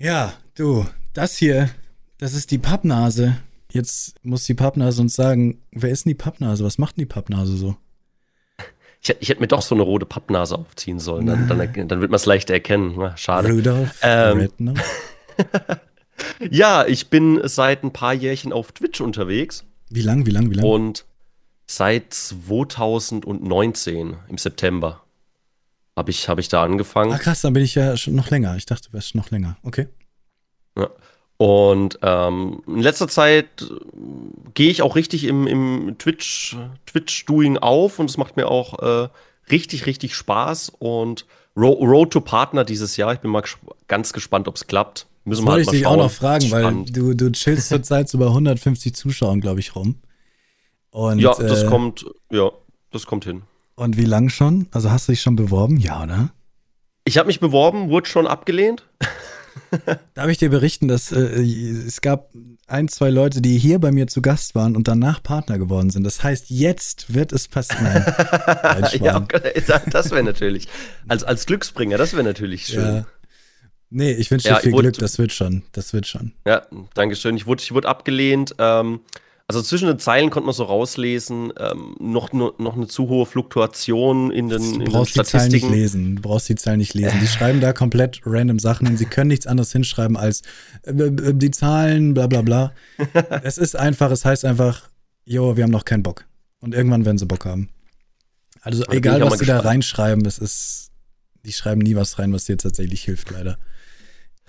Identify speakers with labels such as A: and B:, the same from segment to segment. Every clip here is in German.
A: Ja, du, das hier, das ist die Pappnase. Jetzt muss die Pappnase uns sagen, wer ist denn die Pappnase? Was macht denn die Pappnase so?
B: Ich, ich hätte mir doch so eine rote Pappnase aufziehen sollen. Dann, dann, dann wird man es leichter erkennen. Na, schade.
A: Rudolf
B: Ähm.
A: Redner?
B: Ja, ich bin seit ein paar Jährchen auf Twitch unterwegs
A: Wie lang, wie lang, wie lang?
B: und seit 2019 im September habe ich, hab ich da angefangen.
A: Ah, krass, dann bin ich ja schon noch länger. Ich dachte, du wärst noch länger. Okay.
B: Ja. Und ähm, in letzter Zeit äh, gehe ich auch richtig im, im Twitch, Twitch-Doing auf und es macht mir auch äh, richtig, richtig Spaß. Und Ro Road to Partner dieses Jahr, ich bin mal gesp ganz gespannt, ob es klappt. Müssen wir halt
A: ich
B: mal
A: dich auch
B: schauen.
A: noch fragen, weil du, du chillst zurzeit so bei 150 Zuschauern, glaube ich, rum. Und,
B: Ja, das
A: äh,
B: kommt, ja, das kommt hin.
A: Und wie lang schon? Also hast du dich schon beworben? Ja, oder?
B: Ich habe mich beworben, wurde schon abgelehnt.
A: Darf ich dir berichten, dass äh, es gab ein, zwei Leute, die hier bei mir zu Gast waren und danach Partner geworden sind. Das heißt, jetzt wird es passieren.
B: Ja, das wäre natürlich, als, als Glücksbringer, das wäre natürlich schön.
A: ja. Nee, ich wünsche dir
B: Ja,
A: viel Glück, das wird schon. Das wird schon.
B: Ja, danke schön. Ich wurde, ich wurde abgelehnt. Ähm, also zwischen den Zeilen konnte man so rauslesen, ähm, noch, noch, noch eine zu hohe Fluktuation in den,
A: Du
B: in den
A: brauchst die Zahlen nicht
B: Statistiken.
A: lesen. Du brauchst die Zahlen nicht lesen. Die schreiben da komplett random Sachen hin. Sie können nichts anderes hinschreiben als äh, äh, die Zahlen, bla bla bla. es ist einfach, es heißt einfach, jo, wir haben noch keinen Bock. Und irgendwann werden sie Bock haben. Also egal, was sie da reinschreiben, es ist, die schreiben nie was rein, was dir tatsächlich hilft, leider.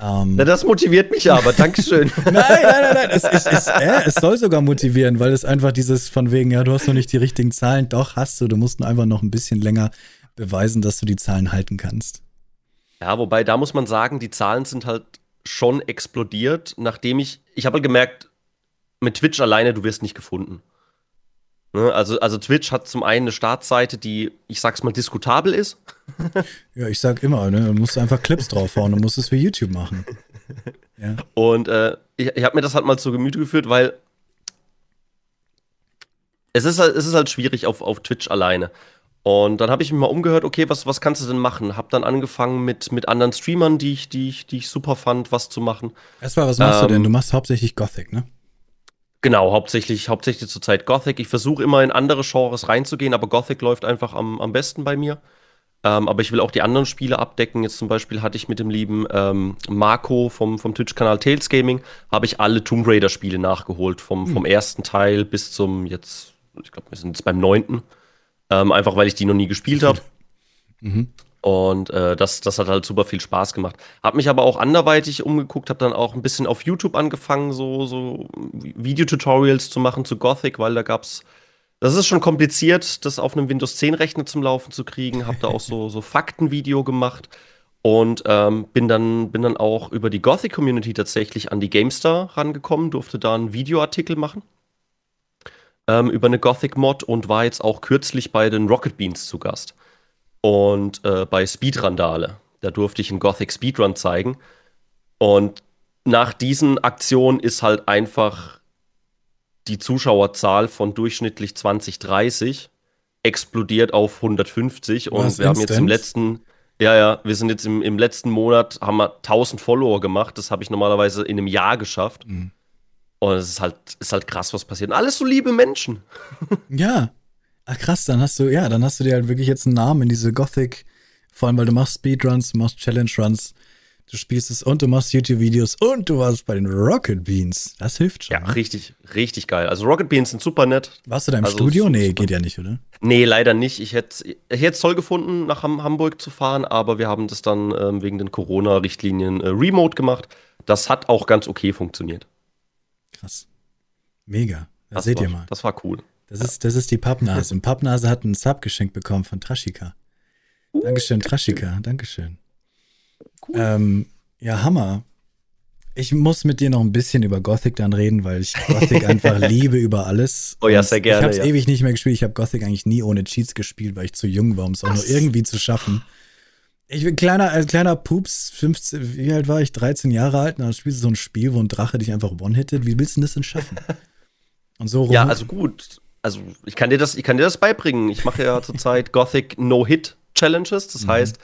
A: Ähm,
B: Na, das motiviert mich aber, Dankeschön.
A: Nein, nein, nein, nein. Es, es, es, äh, es soll sogar motivieren, weil es einfach dieses von wegen, ja, du hast noch nicht die richtigen Zahlen. Doch, hast du. Du musst nur einfach noch ein bisschen länger beweisen, dass du die Zahlen halten kannst.
B: Ja, wobei da muss man sagen, die Zahlen sind halt schon explodiert, nachdem ich, ich habe halt gemerkt, mit Twitch alleine, du wirst nicht gefunden. Ne? Also, also Twitch hat zum einen eine Startseite, die, ich sag's mal, diskutabel ist.
A: Ja, ich sag immer, ne, du musst einfach Clips draufhauen und musst es wie YouTube machen. Ja.
B: Und äh, ich, ich habe mir das halt mal zu Gemüte geführt, weil es ist halt, es ist halt schwierig auf, auf Twitch alleine. Und dann habe ich mich mal umgehört, okay, was, was kannst du denn machen? Hab dann angefangen mit, mit anderen Streamern, die ich, die, ich, die ich super fand, was zu machen.
A: Erstmal, was machst du
B: Ähm,
A: denn? Du machst hauptsächlich Gothic, ne?
B: Genau, hauptsächlich, hauptsächlich zurzeit Gothic. Ich versuche immer in andere Genres reinzugehen, aber Gothic läuft einfach am, am besten bei mir. Ähm, aber ich will auch die anderen Spiele abdecken. Jetzt zum Beispiel hatte ich mit dem lieben ähm, Marco vom, vom Twitch-Kanal Tales Gaming, habe ich alle Tomb Raider-Spiele nachgeholt. Vom, vom ersten Teil bis zum jetzt, ich glaube, wir sind jetzt beim neunten. Ähm, einfach weil ich die noch nie gespielt habe.
A: Mhm.
B: Und äh, das, das hat halt super viel Spaß gemacht. Hab mich aber auch anderweitig umgeguckt, habe dann auch ein bisschen auf YouTube angefangen, so, so Videotutorials zu machen zu Gothic, weil da gab's. Das ist schon kompliziert, das auf einem Windows 10 Rechner zum Laufen zu kriegen. Hab da auch so, so Faktenvideo gemacht und ähm, bin, dann, bin dann auch über die Gothic Community tatsächlich an die GameStar rangekommen, durfte da einen Videoartikel machen ähm, über eine Gothic Mod und war jetzt auch kürzlich bei den Rocket Beans zu Gast und äh, bei Speedrandale. Da durfte ich einen Gothic Speedrun zeigen. Und nach diesen Aktionen ist halt einfach die Zuschauerzahl von durchschnittlich 20, 30 explodiert auf 150. Und
A: Was,
B: wir haben jetzt im letzten, ja, ja, wir sind jetzt im, im letzten Monat, haben wir 1000 Follower gemacht. Das habe ich normalerweise in einem Jahr geschafft.
A: Mhm.
B: Und es ist halt, ist halt krass, was passiert. Und alles so liebe Menschen.
A: Ja. Ach krass, dann hast du, ja, dann hast du dir halt wirklich jetzt einen Namen in diese Gothic, vor allem weil du machst Speedruns, du machst Challenge Runs, du spielst es und du machst YouTube-Videos und du warst bei den Rocket Beans. Das hilft schon.
B: Ja,
A: ne?
B: richtig, richtig geil. Also Rocket Beans sind super nett.
A: Warst du da im
B: Also,
A: Studio? Nee,
B: super.
A: geht ja nicht, oder?
B: Nee, leider nicht. Ich hätte es toll gefunden, nach Ham Hamburg zu fahren, aber wir haben das dann ähm, wegen den Corona-Richtlinien äh, remote gemacht. Das hat auch ganz okay funktioniert.
A: Krass. Mega. Da
B: Das
A: seht
B: war,
A: ihr mal.
B: Das war cool.
A: Das ist, das ist die Pappnase. Und Pappnase hat einen Sub geschenkt bekommen von Trashika. Dankeschön, Trashika. Dankeschön. Ähm, ja, Hammer. Ich muss mit dir noch ein bisschen über Gothic dann reden, weil ich Gothic einfach liebe über alles.
B: Oh ja, sehr gerne,
A: Ich habe es
B: ja.
A: ewig nicht mehr gespielt. Ich habe Gothic eigentlich nie ohne Cheats gespielt, weil ich zu jung war, um es auch nur irgendwie zu schaffen. Ich bin kleiner, als kleiner Pups, 15, wie alt war ich? 13 Jahre alt. Und dann spielst du so ein Spiel, wo ein Drache dich einfach one-hittet. Wie willst du denn das denn schaffen? Und so rum.
B: Ja, also gut. Also ich kann dir das, ich kann dir das beibringen. Ich mache ja zurzeit Gothic No-Hit Challenges. Das heißt,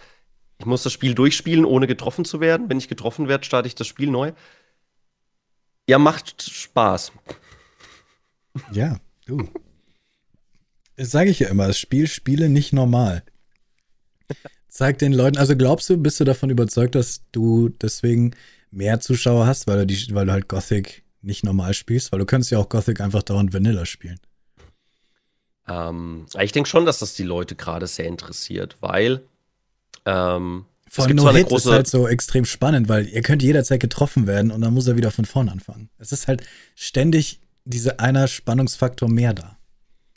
B: Ich muss das Spiel durchspielen, ohne getroffen zu werden. Wenn ich getroffen werde, starte ich das Spiel neu. Ja, macht Spaß.
A: Ja, du. Das sage ich ja immer, das Spiel spiele nicht normal. Zeig den Leuten, also glaubst du, bist du davon überzeugt, dass du deswegen mehr Zuschauer hast, weil du, die, weil du halt Gothic nicht normal spielst? Weil du könntest ja auch Gothic einfach dauernd Vanilla spielen.
B: Ähm, ich denke schon, dass das die Leute gerade sehr interessiert, weil ähm,
A: Vor allem No Hit ist halt so extrem spannend, weil ihr könnt jederzeit getroffen werden und dann muss er wieder von vorn anfangen. Es ist halt ständig dieser einer Spannungsfaktor mehr da.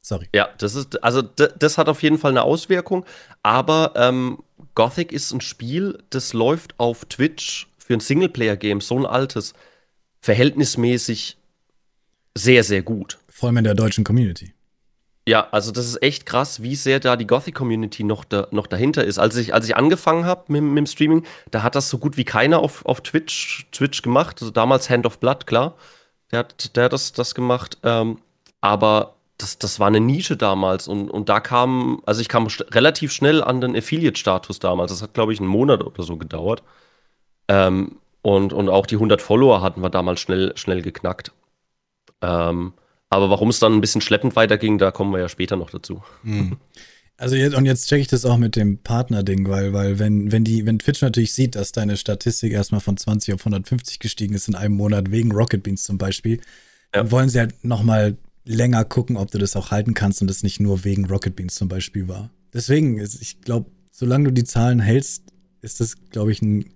A: Sorry.
B: Ja, das ist, also das hat auf jeden Fall eine Auswirkung, aber ähm, Gothic ist ein Spiel, das läuft auf Twitch für ein Singleplayer-Game, so ein altes, verhältnismäßig sehr, sehr gut.
A: Vor allem in der deutschen Community.
B: Ja, also das ist echt krass, wie sehr da die Gothic-Community noch, da, noch dahinter ist. Als ich, als ich angefangen habe mit, mit, dem Streaming, da hat das so gut wie keiner auf, auf Twitch, Twitch gemacht. Also damals Hand of Blood, klar. Der hat, der hat das, das gemacht. Ähm, aber das, das war eine Nische damals. Und, und da kam, also ich kam relativ schnell an den Affiliate-Status damals. Das hat, glaube ich, einen Monat oder so gedauert. Ähm, und, und auch die 100 Follower hatten wir damals schnell, schnell geknackt. Ähm, aber warum es dann ein bisschen schleppend weiterging, da kommen wir ja später noch dazu. Hm.
A: Also jetzt, und jetzt checke ich das auch mit dem Partner-Ding, weil, weil wenn, wenn die, wenn Twitch natürlich sieht, dass deine Statistik erstmal von 20 auf 150 gestiegen ist in einem Monat, wegen Rocket Beans zum Beispiel, ja. dann wollen sie halt nochmal länger gucken, ob du das auch halten kannst und das nicht nur wegen Rocket Beans zum Beispiel war. Deswegen, ich glaube, solange du die Zahlen hältst, ist das, glaube ich, ein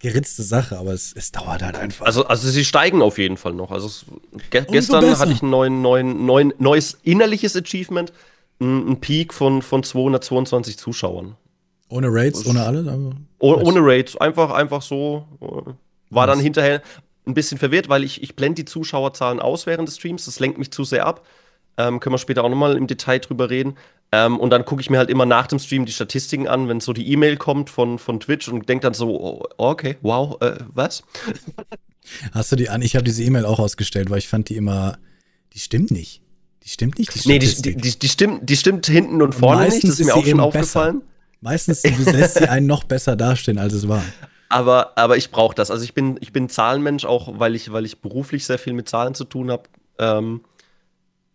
A: geritzte Sache, aber es, es dauert halt einfach.
B: Also, also sie steigen auf jeden Fall noch. Also es, ge gestern besser. hatte ich ein neuen, neuen, neuen, neues innerliches Achievement, ein, ein Peak von, von 222 Zuschauern.
A: Ohne Raids, ohne alles?
B: Oh, ohne Raids, einfach, einfach so. Äh, war dann hinterher ein bisschen verwirrt, weil ich, ich blende die Zuschauerzahlen aus während des Streams. Das lenkt mich zu sehr ab. Ähm, können wir später auch nochmal im Detail drüber reden. Ähm, und dann gucke ich mir halt immer nach dem Stream die Statistiken an, wenn so die E-Mail kommt von, von Twitch und denke dann so, oh, okay, wow, äh, was?
A: Hast du die an? Ich habe diese E-Mail auch ausgestellt, weil ich fand die immer, die stimmt nicht. Die stimmt nicht,
B: die Nee, die, die, die, die, stimmt, die stimmt hinten und vorne
A: Meistens nicht, das ist mir auch schon aufgefallen. Besser. Meistens lässt sie einen noch besser dastehen, als es war.
B: Aber, aber ich brauche das. Also ich bin, ich bin Zahlenmensch, auch weil ich, weil ich beruflich sehr viel mit Zahlen zu tun habe. Ähm,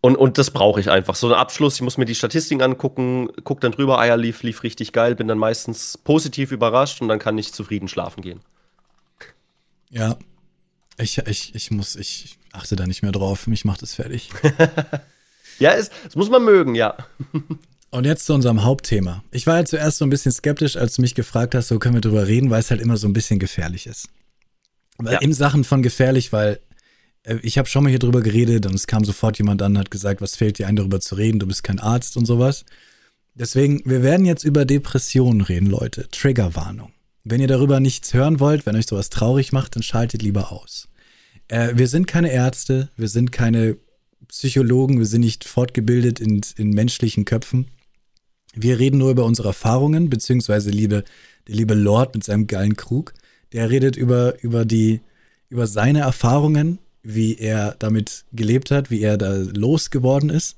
B: und, und das brauche ich einfach. So ein Abschluss, ich muss mir die Statistiken angucken, guck dann drüber, Eier lief, lief richtig geil, bin dann meistens positiv überrascht und dann kann ich zufrieden schlafen gehen.
A: Ja. Ich, ich, ich muss, ich achte da nicht mehr drauf. Mich macht es fertig.
B: ja, es, es muss man mögen, ja.
A: Und jetzt zu unserem Hauptthema. Ich war ja zuerst so ein bisschen skeptisch, als du mich gefragt hast, so können wir drüber reden, weil es halt immer so ein bisschen gefährlich ist. Weil ja. in Sachen von gefährlich, weil ich habe schon mal hier drüber geredet und es kam sofort jemand an und hat gesagt, was fällt dir ein, darüber zu reden, du bist kein Arzt und sowas. Deswegen, wir werden jetzt über Depressionen reden, Leute. Triggerwarnung. Wenn ihr darüber nichts hören wollt, wenn euch sowas traurig macht, dann schaltet lieber aus. Äh, wir sind keine Ärzte, wir sind keine Psychologen, wir sind nicht fortgebildet in, in menschlichen Köpfen. Wir reden nur über unsere Erfahrungen, beziehungsweise liebe, der liebe Lord mit seinem geilen Krug, der redet über, über die, über seine Erfahrungen wie er damit gelebt hat, wie er da losgeworden ist.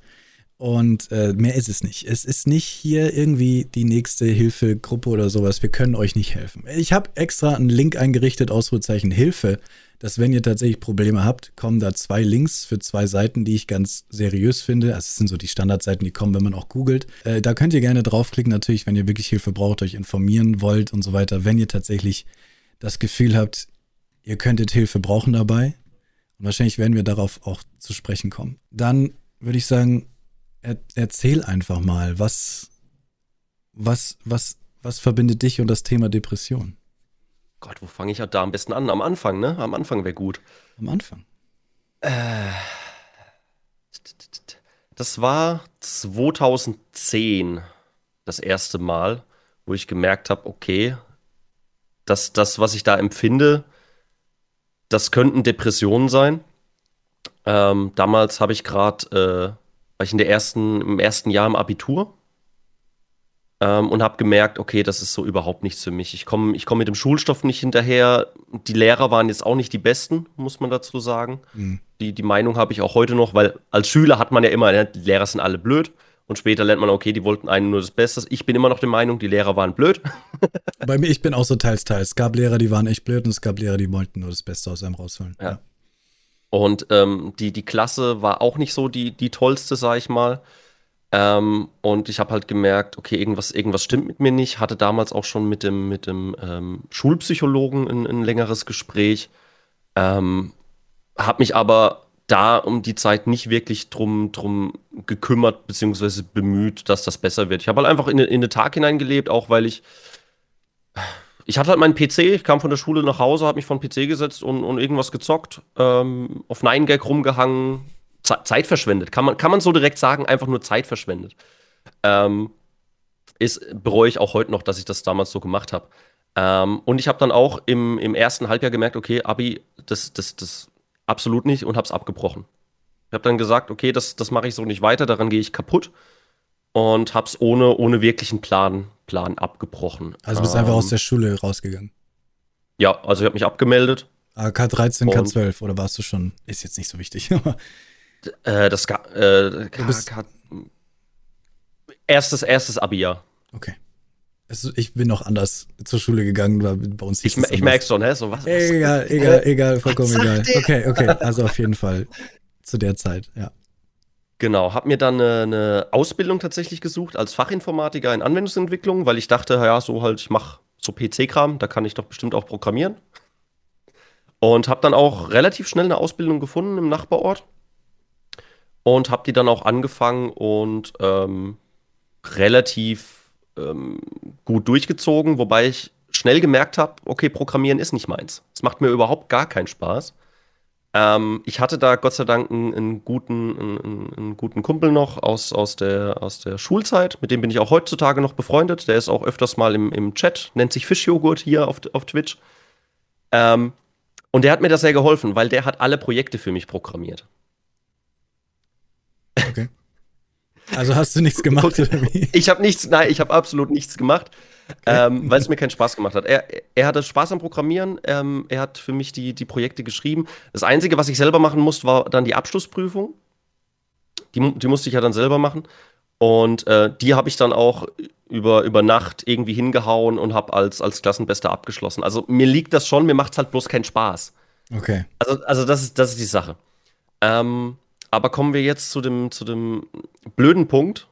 A: Und äh, mehr ist es nicht. Es ist nicht hier irgendwie die nächste Hilfegruppe oder sowas. Wir können euch nicht helfen. Ich habe extra einen Link eingerichtet, Ausrufezeichen Hilfe, dass wenn ihr tatsächlich Probleme habt, kommen da zwei Links für zwei Seiten, die ich ganz seriös finde. Also es sind so die Standardseiten, die kommen, wenn man auch googelt. Äh, da könnt ihr gerne draufklicken, natürlich, wenn ihr wirklich Hilfe braucht, euch informieren wollt und so weiter. Wenn ihr tatsächlich das Gefühl habt, ihr könntet Hilfe brauchen dabei, und wahrscheinlich werden wir darauf auch zu sprechen kommen. Dann würde ich sagen, er, erzähl einfach mal, was, was, was, was verbindet dich und das Thema Depression?
B: Gott, wo fange ich da am besten an? Am Anfang, ne? Am Anfang wäre gut.
A: Am Anfang.
B: Äh, das war 2010 das erste Mal, wo ich gemerkt habe, okay, dass das, was ich da empfinde, das könnten Depressionen sein. Ähm, damals habe ich gerade, äh, war ich in der ersten, im ersten Jahr im Abitur ähm, und habe gemerkt, okay, das ist so überhaupt nichts für mich. Ich komme ich komm mit dem Schulstoff nicht hinterher. Die Lehrer waren jetzt auch nicht die besten, muss man dazu sagen. Mhm. Die, die Meinung habe ich auch heute noch, weil als Schüler hat man ja immer, ne, die Lehrer sind alle blöd. Und später lernt man, okay, die wollten einen nur das Beste. Ich bin immer noch der Meinung, die Lehrer waren blöd.
A: Bei mir, ich bin auch so teils, teils. Es gab Lehrer, die waren echt blöd und es gab Lehrer, die wollten nur das Beste aus einem rausholen.
B: Ja. ja. Und ähm, die, die Klasse war auch nicht so die, die tollste, sag ich mal. Ähm, und ich habe halt gemerkt, okay, irgendwas, irgendwas stimmt mit mir nicht. Hatte damals auch schon mit dem, mit dem ähm, Schulpsychologen ein, ein, längeres Gespräch. Ähm, habe mich aber da um die Zeit nicht wirklich drum, drum gekümmert bzw. bemüht, dass das besser wird. Ich habe halt einfach in, in den Tag hineingelebt, auch weil ich ich hatte halt meinen PC, ich kam von der Schule nach Hause, habe mich von PC gesetzt und, und irgendwas gezockt, ähm, auf 9gag rumgehangen, Zeit verschwendet. Kann man, kann man so direkt sagen, einfach nur Zeit verschwendet. Ähm, ist, bereue ich auch heute noch, dass ich das damals so gemacht habe. Ähm, und ich habe dann auch im, im ersten Halbjahr gemerkt, okay, Abi, das, das, das absolut nicht und habe es abgebrochen. Ich habe dann gesagt, okay, das, das mache ich so nicht weiter, daran gehe ich kaputt und habe es ohne, ohne wirklichen Plan, Plan abgebrochen.
A: Also bist ähm, einfach aus ähm, der Schule rausgegangen?
B: Ja, also ich habe mich abgemeldet.
A: Ah, K13, K12 oder warst du schon? Ist jetzt nicht so wichtig.
B: Äh, das äh, K, K, erstes, erstes Abi-Jahr.
A: Okay. Ich bin noch anders zur Schule gegangen, weil bei uns
B: Ich, ich merke schon, hä? So, was, was,
A: egal, egal, egal, vollkommen egal. Okay, okay, also auf jeden Fall zu der Zeit, ja.
B: Genau, habe mir dann eine, eine, Ausbildung tatsächlich gesucht als Fachinformatiker in Anwendungsentwicklung, weil ich dachte, ja, so halt, ich mache so PC-Kram, da kann ich doch bestimmt auch programmieren. Und habe dann auch relativ schnell eine Ausbildung gefunden im Nachbarort und habe die dann auch angefangen und ähm, relativ ähm, gut durchgezogen, wobei ich schnell gemerkt habe, okay, Programmieren ist nicht meins. Es macht mir überhaupt gar keinen Spaß. Ähm, ich hatte da Gott sei Dank einen, einen guten, einen, einen, guten Kumpel noch aus, aus, der, aus der Schulzeit, mit dem bin ich auch heutzutage noch befreundet. Der ist auch öfters mal im, im Chat, nennt sich Fischjoghurt hier auf, auf Twitch. Ähm, und der hat mir das sehr geholfen, weil der hat alle Projekte für mich programmiert.
A: Okay. Also hast du nichts gemacht oder wie?
B: Ich habe nichts, nein, ich habe absolut nichts gemacht, okay. ähm, weil es mir keinen Spaß gemacht hat. Er, er hatte Spaß am Programmieren, ähm, er hat für mich die, die Projekte geschrieben. Das Einzige, was ich selber machen musste, war dann die Abschlussprüfung. Die, die musste ich ja dann selber machen. Und äh, die habe ich dann auch über, über Nacht irgendwie hingehauen und habe als, als Klassenbester abgeschlossen. Also mir liegt das schon, mir macht es halt bloß keinen Spaß.
A: Okay.
B: Also, also das, ist, das ist die Sache. Ähm, aber kommen wir jetzt zu dem, zu dem blöden Punkt,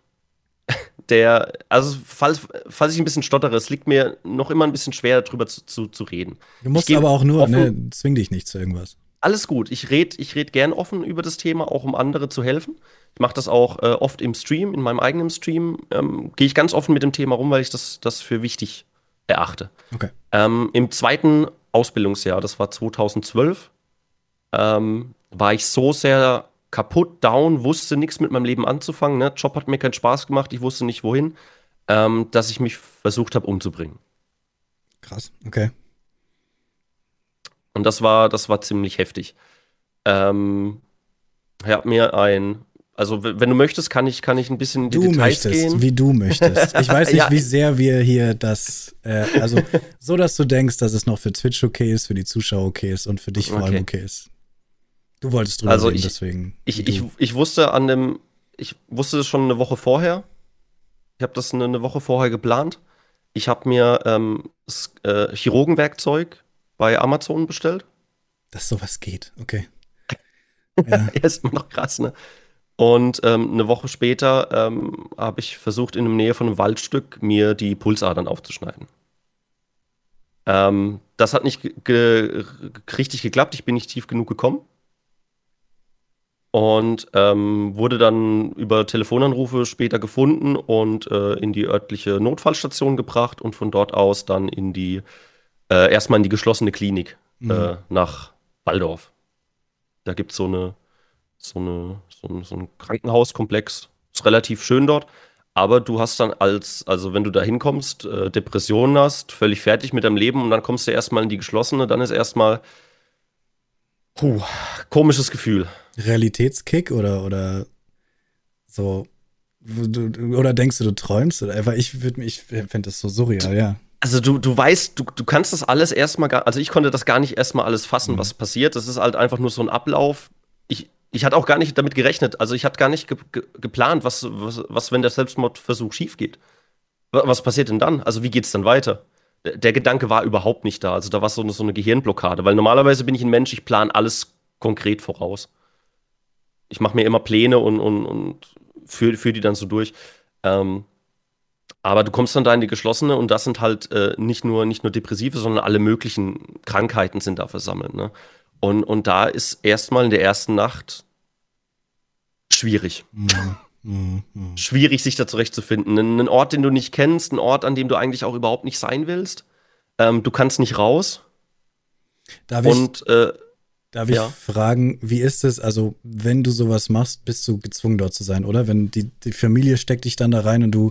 B: der, also falls, falls ich ein bisschen stottere, es liegt mir noch immer ein bisschen schwer, darüber zu, zu, zu reden.
A: Du musst aber auch nur, ne, offen, ne, zwing dich nicht zu irgendwas.
B: Alles gut, ich rede ich red gern offen über das Thema, auch um andere zu helfen. Ich mache das auch äh, oft im Stream, in meinem eigenen Stream. Ähm, Gehe ich ganz offen mit dem Thema rum, weil ich das, das für wichtig erachte.
A: Okay.
B: Ähm, Im zweiten Ausbildungsjahr, das war 2012, ähm, war ich so sehr kaputt, down, wusste nichts mit meinem Leben anzufangen. Ne? Job hat mir keinen Spaß gemacht, ich wusste nicht wohin, ähm, dass ich mich versucht habe umzubringen.
A: Krass, okay.
B: Und das war, das war ziemlich heftig. Ähm, ich habe mir ein, also wenn du möchtest, kann ich, kann ich ein bisschen in die
A: du
B: Details
A: möchtest,
B: gehen.
A: Wie du möchtest. Ich weiß nicht, ja. wie sehr wir hier das, äh, also so, dass du denkst, dass es noch für Twitch okay ist, für die Zuschauer okay ist und für dich vor allem okay ist. Du wolltest drüber
B: also
A: reden,
B: ich,
A: deswegen.
B: Ich, ich, ich wusste an dem, ich wusste das schon eine Woche vorher. Ich habe das eine, eine, Woche vorher geplant. Ich habe mir ähm, das, äh, Chirurgenwerkzeug bei Amazon bestellt.
A: Dass sowas geht, okay.
B: Ja, ist immer noch krass, ne? Und ähm, eine Woche später ähm, habe ich versucht, in der Nähe von einem Waldstück mir die Pulsadern aufzuschneiden. Ähm, das hat nicht ge richtig geklappt. Ich bin nicht tief genug gekommen und ähm, wurde dann über Telefonanrufe später gefunden und äh, in die örtliche Notfallstation gebracht und von dort aus dann in die äh, erstmal in die geschlossene Klinik mhm. äh, nach Waldorf. Da gibt so eine, so eine so ein, so ein Krankenhauskomplex. Ist relativ schön dort. Aber du hast dann als, also wenn du da hinkommst, äh, Depressionen hast, völlig fertig mit deinem Leben und dann kommst du erstmal in die geschlossene, dann ist erstmal puh, komisches Gefühl.
A: Realitätskick oder, oder so? Oder denkst du, du träumst? Oder einfach, ich würde ich fände das so surreal, ja.
B: Also du, du weißt, du, du kannst das alles erstmal gar, also ich konnte das gar nicht erstmal alles fassen, mhm. was passiert. Das ist halt einfach nur so ein Ablauf. Ich, ich hatte auch gar nicht damit gerechnet. Also ich hatte gar nicht ge ge geplant, was, was, was, wenn der Selbstmordversuch schief geht. Was passiert denn dann? Also wie geht es dann weiter? Der, Gedanke war überhaupt nicht da. Also da war so eine, so eine Gehirnblockade. Weil normalerweise bin ich ein Mensch, ich plane alles konkret voraus. Ich mache mir immer Pläne und, und, und führe führ die dann so durch. Ähm, aber du kommst dann da in die geschlossene und das sind halt äh, nicht, nur, nicht nur Depressive, sondern alle möglichen Krankheiten sind da versammelt. Ne? Und, und da ist erstmal in der ersten Nacht schwierig. Mhm. Mhm. Schwierig, sich da zurechtzufinden. Ein Ort, den du nicht kennst, ein Ort, an dem du eigentlich auch überhaupt nicht sein willst. Ähm, du kannst nicht raus.
A: Darf und, ich, äh, darf ich ja. fragen, wie ist es? Also, wenn du sowas machst, bist du gezwungen, dort zu sein, oder? Wenn die, die Familie steckt dich dann da rein und du,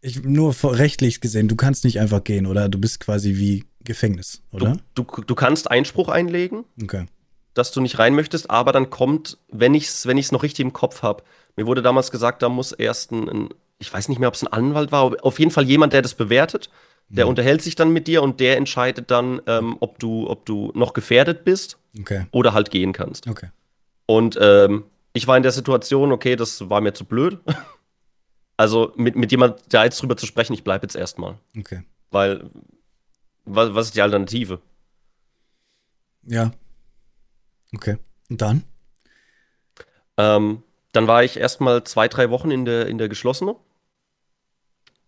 A: ich, nur rechtlich gesehen, du kannst nicht einfach gehen, oder? Du bist quasi wie Gefängnis, oder?
B: Du, du, du kannst Einspruch einlegen.
A: Okay
B: dass du nicht rein möchtest, aber dann kommt, wenn ich es wenn noch richtig im Kopf habe, mir wurde damals gesagt, da muss erst ein, ein ich weiß nicht mehr, ob es ein Anwalt war, aber auf jeden Fall jemand, der das bewertet, der mhm. unterhält sich dann mit dir und der entscheidet dann, ähm, ob, du, ob du noch gefährdet bist
A: okay.
B: oder halt gehen kannst.
A: Okay.
B: Und ähm, ich war in der Situation, okay, das war mir zu blöd. also mit, mit jemand da jetzt drüber zu sprechen, ich bleibe jetzt erstmal.
A: Okay.
B: Weil, was, was ist die Alternative?
A: Ja, Okay. Und dann?
B: Ähm, dann war ich erstmal zwei, drei Wochen in der, in der geschlossenen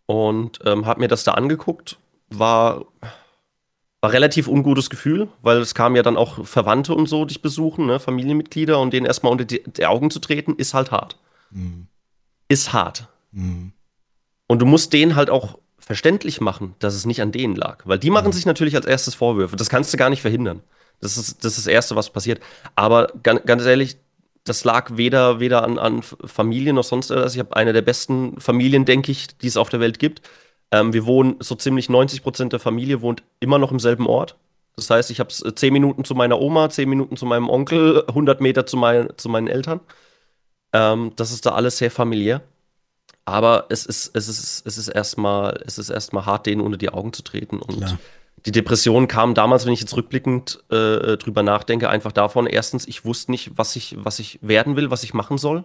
B: und ähm, habe mir das da angeguckt. War, war relativ ungutes Gefühl, weil es kamen ja dann auch Verwandte und so dich besuchen, ne? Familienmitglieder und denen erstmal unter die, die, Augen zu treten, ist halt hart. Mhm. Ist hart. Mhm. Und du musst denen halt auch verständlich machen, dass es nicht an denen lag. Weil die machen mhm. sich natürlich als erstes Vorwürfe. Das kannst du gar nicht verhindern. Das ist das, ist das Erste, was passiert. Aber ganz, ganz ehrlich, das lag weder, weder an, an Familien noch sonst etwas. Ich habe eine der besten Familien, denke ich, die es auf der Welt gibt. Ähm, wir wohnen, so ziemlich 90 Prozent der Familie wohnt immer noch im selben Ort. Das heißt, ich habe äh, zehn Minuten zu meiner Oma, zehn Minuten zu meinem Onkel, 100 Meter zu, mein, zu meinen Eltern. Ähm, das ist da alles sehr familiär. Aber es ist, es ist, es ist erstmal, es hart, denen unter die Augen zu treten. Und Klar die Depression kam damals, wenn ich jetzt rückblickend äh, drüber nachdenke, einfach davon, erstens, ich wusste nicht, was ich, was ich werden will, was ich machen soll.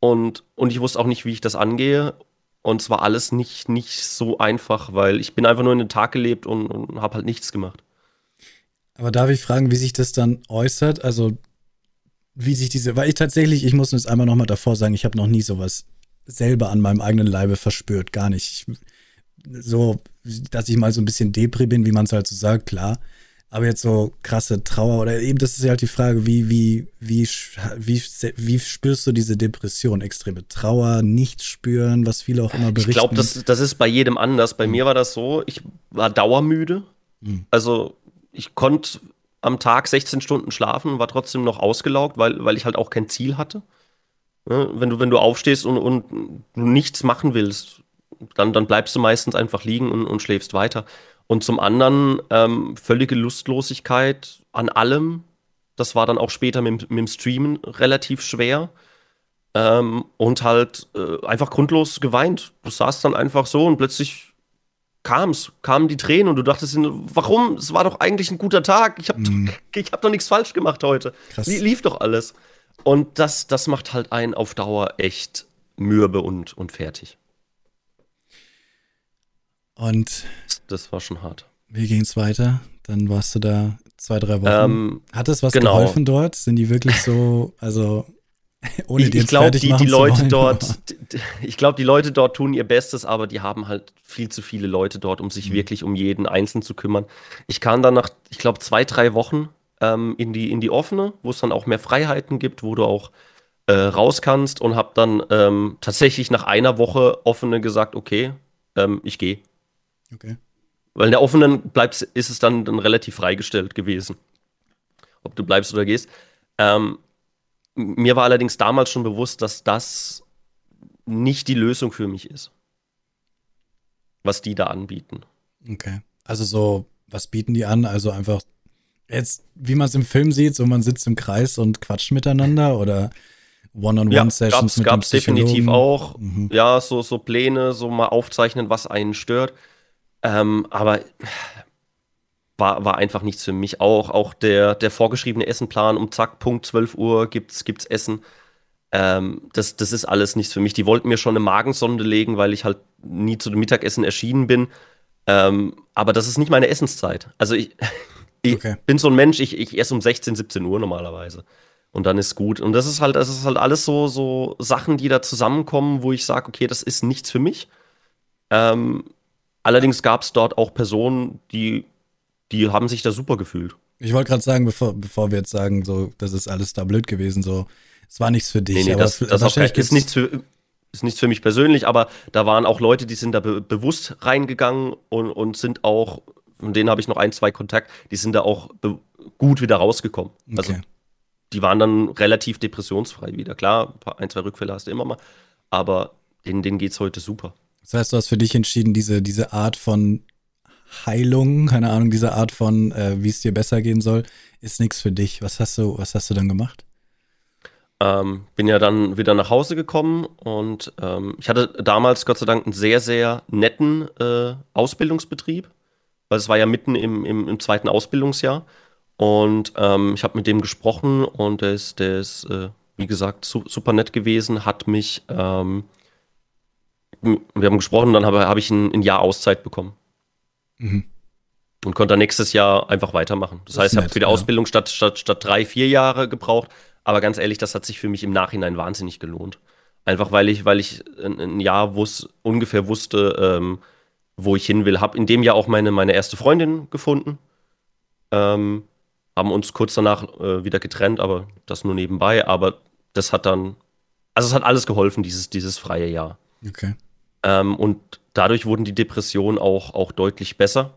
B: Und, und ich wusste auch nicht, wie ich das angehe. Und es war alles nicht, nicht so einfach, weil ich bin einfach nur in den Tag gelebt und, und habe halt nichts gemacht.
A: Aber darf ich fragen, wie sich das dann äußert? Also, wie sich diese, weil ich tatsächlich, ich muss es einmal nochmal davor sagen, ich habe noch nie sowas selber an meinem eigenen Leibe verspürt, gar nicht. Ich, so, dass ich mal so ein bisschen Depri bin, wie man es halt so sagt, klar. Aber jetzt so krasse Trauer oder eben, das ist ja halt die Frage, wie, wie, wie, wie, wie spürst du diese Depression? Extreme Trauer, nicht spüren, was viele auch immer berichten.
B: Ich glaube, das, das ist bei jedem anders. Bei mhm. mir war das so, ich war dauermüde. Mhm. Also ich konnte am Tag 16 Stunden schlafen, war trotzdem noch ausgelaugt, weil, weil ich halt auch kein Ziel hatte. Ja, wenn, du, wenn du aufstehst und, und du nichts machen willst, dann, dann bleibst du meistens einfach liegen und, und schläfst weiter. Und zum anderen ähm, völlige Lustlosigkeit an allem. Das war dann auch später mit, mit dem Streamen relativ schwer. Ähm, und halt äh, einfach grundlos geweint. Du saßt dann einfach so und plötzlich kam's, kamen die Tränen und du dachtest, warum? Es war doch eigentlich ein guter Tag. Ich habe. Ich hab doch nichts falsch gemacht heute. Lief doch alles. Und das, das macht halt einen auf Dauer echt mürbe und, und fertig.
A: Und
B: das war schon hart.
A: Wie ging es weiter? Dann warst du da zwei, drei Wochen. Ähm, Hat es was genau. geholfen dort? Sind die wirklich so, also
B: ohne ich, ich glaube, die, die Leute wollen, dort, ich glaube, die Leute dort tun ihr Bestes, aber die haben halt viel zu viele Leute dort, um sich mhm. wirklich um jeden Einzelnen zu kümmern. Ich kam dann nach, ich glaube, zwei, drei Wochen ähm, in, die, in die offene, wo es dann auch mehr Freiheiten gibt, wo du auch äh, raus kannst und habe dann ähm, tatsächlich nach einer Woche offene gesagt, okay, ähm, ich gehe.
A: Okay.
B: Weil in der offenen bleibst, ist es dann, dann relativ freigestellt gewesen, ob du bleibst oder gehst. Ähm, mir war allerdings damals schon bewusst, dass das nicht die Lösung für mich ist, was die da anbieten.
A: Okay. Also so, was bieten die an? Also einfach jetzt, wie man es im Film sieht, so man sitzt im Kreis und quatscht miteinander oder One-on-One-Sessions
B: ja, mit gab's, gab's definitiv auch. Mhm. Ja, so, so Pläne, so mal aufzeichnen, was einen stört. Ähm, aber war, war einfach nichts für mich. Auch, auch der, der vorgeschriebene Essenplan um zack, Punkt 12 Uhr gibt's, gibt's Essen. Ähm, das, das ist alles nichts für mich. Die wollten mir schon eine Magensonde legen, weil ich halt nie zu dem Mittagessen erschienen bin. Ähm, aber das ist nicht meine Essenszeit. Also ich, ich okay. bin so ein Mensch, ich, ich esse um 16, 17 Uhr normalerweise. Und dann ist gut. Und das ist halt, das ist halt alles so, so Sachen, die da zusammenkommen, wo ich sage, okay, das ist nichts für mich. Ähm, allerdings gab es dort auch Personen, die die haben sich da super gefühlt.
A: Ich wollte gerade sagen, bevor, bevor wir jetzt sagen, so, das ist alles da blöd gewesen, so, es war nichts für dich. Nee,
B: nee, das, das wahrscheinlich ist, nichts für, ist nichts für mich persönlich, aber da waren auch Leute, die sind da be bewusst reingegangen und, und sind auch, von denen habe ich noch ein, zwei Kontakt, die sind da auch gut wieder rausgekommen. Also, okay. Also die waren dann relativ depressionsfrei wieder. Klar, ein, zwei Rückfälle hast du immer mal, aber denen, denen geht es heute super.
A: Das heißt, du hast für dich entschieden, diese, diese Art von Heilung, keine Ahnung, diese Art von, äh, wie es dir besser gehen soll, ist nichts für dich. Was hast du, was hast du dann gemacht?
B: Ähm, bin ja dann wieder nach Hause gekommen und ähm, ich hatte damals Gott sei Dank einen sehr, sehr netten äh, Ausbildungsbetrieb, weil es war ja mitten im, im, im zweiten Ausbildungsjahr. Und ähm, ich habe mit dem gesprochen und der ist, der ist äh, wie gesagt, su super nett gewesen, hat mich, ähm, wir haben gesprochen, dann habe hab ich ein, ein Jahr Auszeit bekommen. Mhm. Und konnte dann nächstes Jahr einfach weitermachen. Das, das heißt, ich habe für die ja. Ausbildung statt, statt, statt drei, vier Jahre gebraucht. Aber ganz ehrlich, das hat sich für mich im Nachhinein wahnsinnig gelohnt. Einfach weil ich, weil ich ein, ein Jahr wus ungefähr wusste, ähm, wo ich hin will. Habe in dem Jahr auch meine, meine erste Freundin gefunden. Ähm, haben uns kurz danach äh, wieder getrennt, aber das nur nebenbei. Aber das hat dann, also es hat alles geholfen, dieses, dieses freie Jahr.
A: Okay.
B: Ähm, und dadurch wurden die Depressionen auch, auch deutlich besser.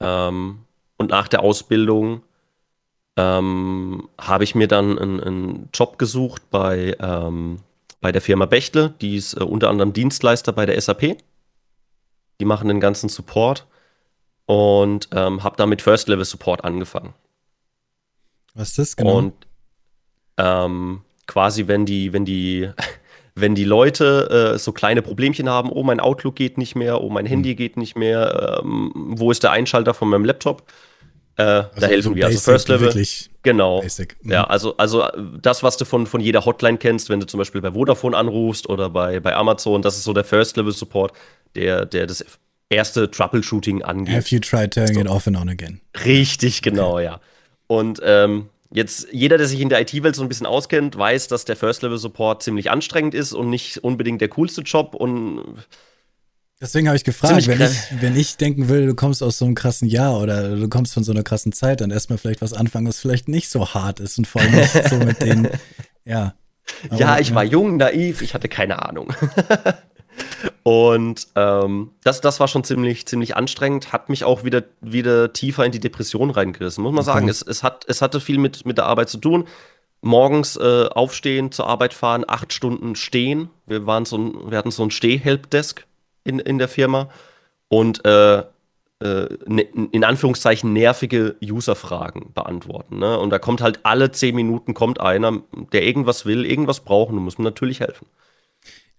B: Ähm, und nach der Ausbildung ähm, habe ich mir dann einen, einen Job gesucht bei, ähm, bei der Firma Bechtle. Die ist äh, unter anderem Dienstleister bei der SAP. Die machen den ganzen Support und ähm, habe dann mit First Level Support angefangen.
A: Was ist das genau? Und
B: ähm, quasi, wenn die, wenn die wenn die Leute äh, so kleine Problemchen haben, oh, mein Outlook geht nicht mehr, oh, mein hm. Handy geht nicht mehr, ähm, wo ist der Einschalter von meinem Laptop? Äh, also da helfen so wir. also First Level. Wirklich genau. Basic. Mhm. Ja, also, also das, was du von, von jeder Hotline kennst, wenn du zum Beispiel bei Vodafone anrufst oder bei, bei Amazon, das ist so der First Level Support, der, der das erste Troubleshooting angeht.
A: Have you tried turning so. it off and on again?
B: Richtig, genau, okay. ja. Und ähm, Jetzt, jeder, der sich in der IT-Welt so ein bisschen auskennt, weiß, dass der First-Level-Support ziemlich anstrengend ist und nicht unbedingt der coolste Job und
A: Deswegen habe ich gefragt, wenn ich, wenn ich denken will, du kommst aus so einem krassen Jahr oder du kommst von so einer krassen Zeit, dann erstmal vielleicht was anfangen, was vielleicht nicht so hart ist und vor allem nicht so mit den, ja.
B: Aber, ja, ich ja. war jung, naiv, ich hatte keine Ahnung. Und ähm, das, das war schon ziemlich, ziemlich anstrengend, hat mich auch wieder, wieder tiefer in die Depression reingerissen. Muss man sagen, es, es, hat, es hatte viel mit, mit der Arbeit zu tun. Morgens äh, aufstehen, zur Arbeit fahren, acht Stunden stehen. Wir, waren so ein, wir hatten so ein Steh-Helpdesk in, in der Firma und äh, äh, ne, in Anführungszeichen nervige User-Fragen beantworten. Ne? Und da kommt halt alle zehn Minuten kommt einer, der irgendwas will, irgendwas braucht und du musst mir natürlich helfen.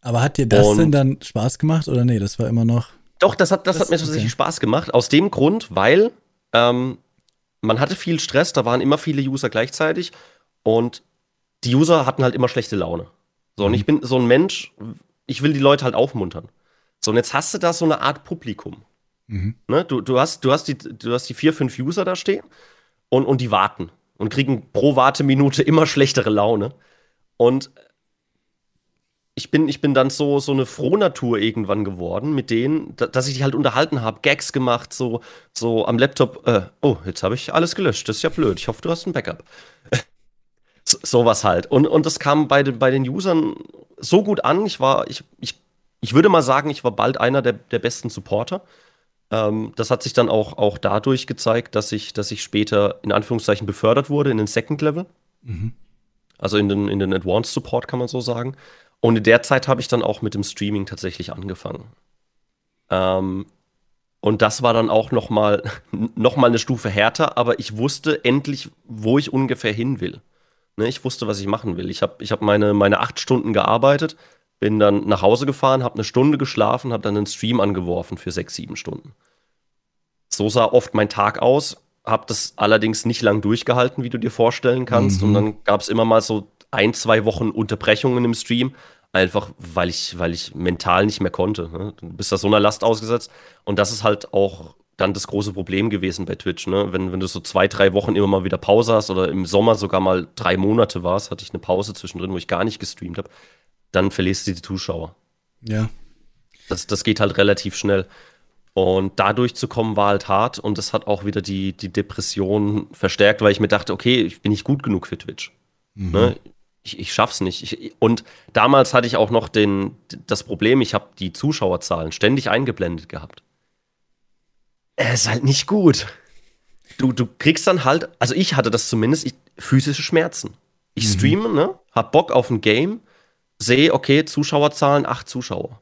A: Aber hat dir das und denn dann Spaß gemacht oder nee, das war immer noch.
B: Doch, das hat, das, das hat mir tatsächlich okay. Spaß gemacht. Aus dem Grund, weil ähm, man hatte viel Stress, da waren immer viele User gleichzeitig und die User hatten halt immer schlechte Laune. So, mhm. und ich bin so ein Mensch, ich will die Leute halt aufmuntern. So, und jetzt hast du da so eine Art Publikum. Mhm. Ne? Du, du, hast, du, hast die, du hast die vier, fünf User da stehen und, und die warten und kriegen pro Warteminute immer schlechtere Laune. Und ich bin, ich bin dann so, so eine Frohnatur irgendwann geworden mit denen, dass ich die halt unterhalten habe, Gags gemacht, so, so am Laptop. Äh, oh, jetzt habe ich alles gelöscht. Das ist ja blöd. Ich hoffe, du hast ein Backup. so, sowas halt. Und, und das kam bei den, bei den Usern so gut an. Ich war, ich, ich, ich würde mal sagen, ich war bald einer der, der besten Supporter. Ähm, das hat sich dann auch, auch dadurch gezeigt, dass ich, dass ich später in Anführungszeichen befördert wurde in den Second Level. Mhm. Also in den, in den Advanced Support kann man so sagen. Und in der Zeit habe ich dann auch mit dem Streaming tatsächlich angefangen. Ähm, und das war dann auch noch mal, noch mal eine Stufe härter, aber ich wusste endlich, wo ich ungefähr hin will. Ne, ich wusste, was ich machen will. Ich habe ich hab meine, meine acht Stunden gearbeitet, bin dann nach Hause gefahren, habe eine Stunde geschlafen, habe dann einen Stream angeworfen für sechs, sieben Stunden. So sah oft mein Tag aus. Hab das allerdings nicht lang durchgehalten, wie du dir vorstellen kannst. Mhm. Und dann gab es immer mal so ein, zwei Wochen Unterbrechungen im Stream. Einfach, weil ich, weil ich mental nicht mehr konnte. Ne? Du bist da so einer Last ausgesetzt. Und das ist halt auch dann das große Problem gewesen bei Twitch. Ne? Wenn, wenn du so zwei, drei Wochen immer mal wieder Pause hast oder im Sommer sogar mal drei Monate warst, hatte ich eine Pause zwischendrin, wo ich gar nicht gestreamt habe, dann verlierst du die Zuschauer.
A: Ja.
B: Das, das geht halt relativ schnell. Und dadurch zu kommen war halt hart und das hat auch wieder die, die Depression verstärkt, weil ich mir dachte, okay, ich bin nicht gut genug für Twitch. Mhm. Ne? Ich, ich schaff's nicht. Ich, und damals hatte ich auch noch den, das Problem, ich habe die Zuschauerzahlen ständig eingeblendet gehabt. Es ist halt nicht gut. Du, du kriegst dann halt, also ich hatte das zumindest, ich, physische Schmerzen. Ich mhm. streame, ne? Hab Bock auf ein Game, sehe, okay, Zuschauerzahlen, acht Zuschauer.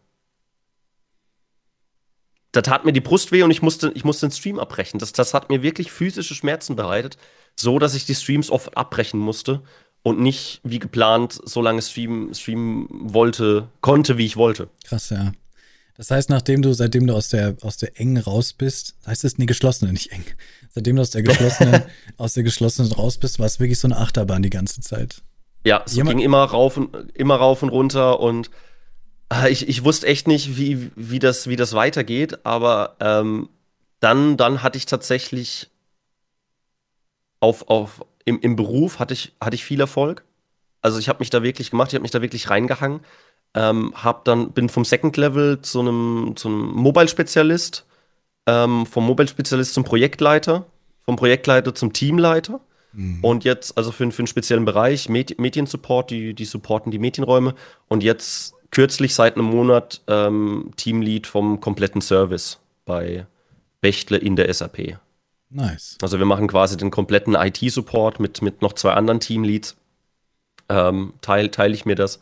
B: Da tat mir die Brust weh und ich musste, ich musste den Stream abbrechen. Das, das hat mir wirklich physische Schmerzen bereitet, so dass ich die Streams oft abbrechen musste und nicht wie geplant so lange streamen, streamen wollte, konnte, wie ich wollte.
A: Krass, ja. Das heißt, nachdem du, seitdem du aus der, aus der engen raus bist, heißt es, nee, geschlossene, nicht eng. Seitdem du aus der geschlossenen, aus der geschlossenen raus bist, war es wirklich so eine Achterbahn die ganze Zeit.
B: Ja, es ging immer rauf und, immer rauf und runter und äh, ich, ich wusste echt nicht, wie, wie, das, wie das weitergeht, aber ähm, dann, dann hatte ich tatsächlich auf, auf, im, im Beruf hatte ich, hatte ich viel Erfolg. Also ich habe mich da wirklich gemacht, ich habe mich da wirklich reingehangen. Ähm, hab dann, bin vom Second Level zu einem, zu einem Mobile-Spezialist, ähm, vom Mobile-Spezialist zum Projektleiter, vom Projektleiter zum Teamleiter. Mhm. Und jetzt, also für, für einen speziellen Bereich, Med Mediensupport, die, die supporten die Medienräume. Und jetzt kürzlich seit einem Monat ähm, Teamlead vom kompletten Service bei Bechtle in der SAP.
A: Nice.
B: Also wir machen quasi den kompletten IT-Support mit, mit noch zwei anderen Teamleads. Ähm, teile teil ich mir das.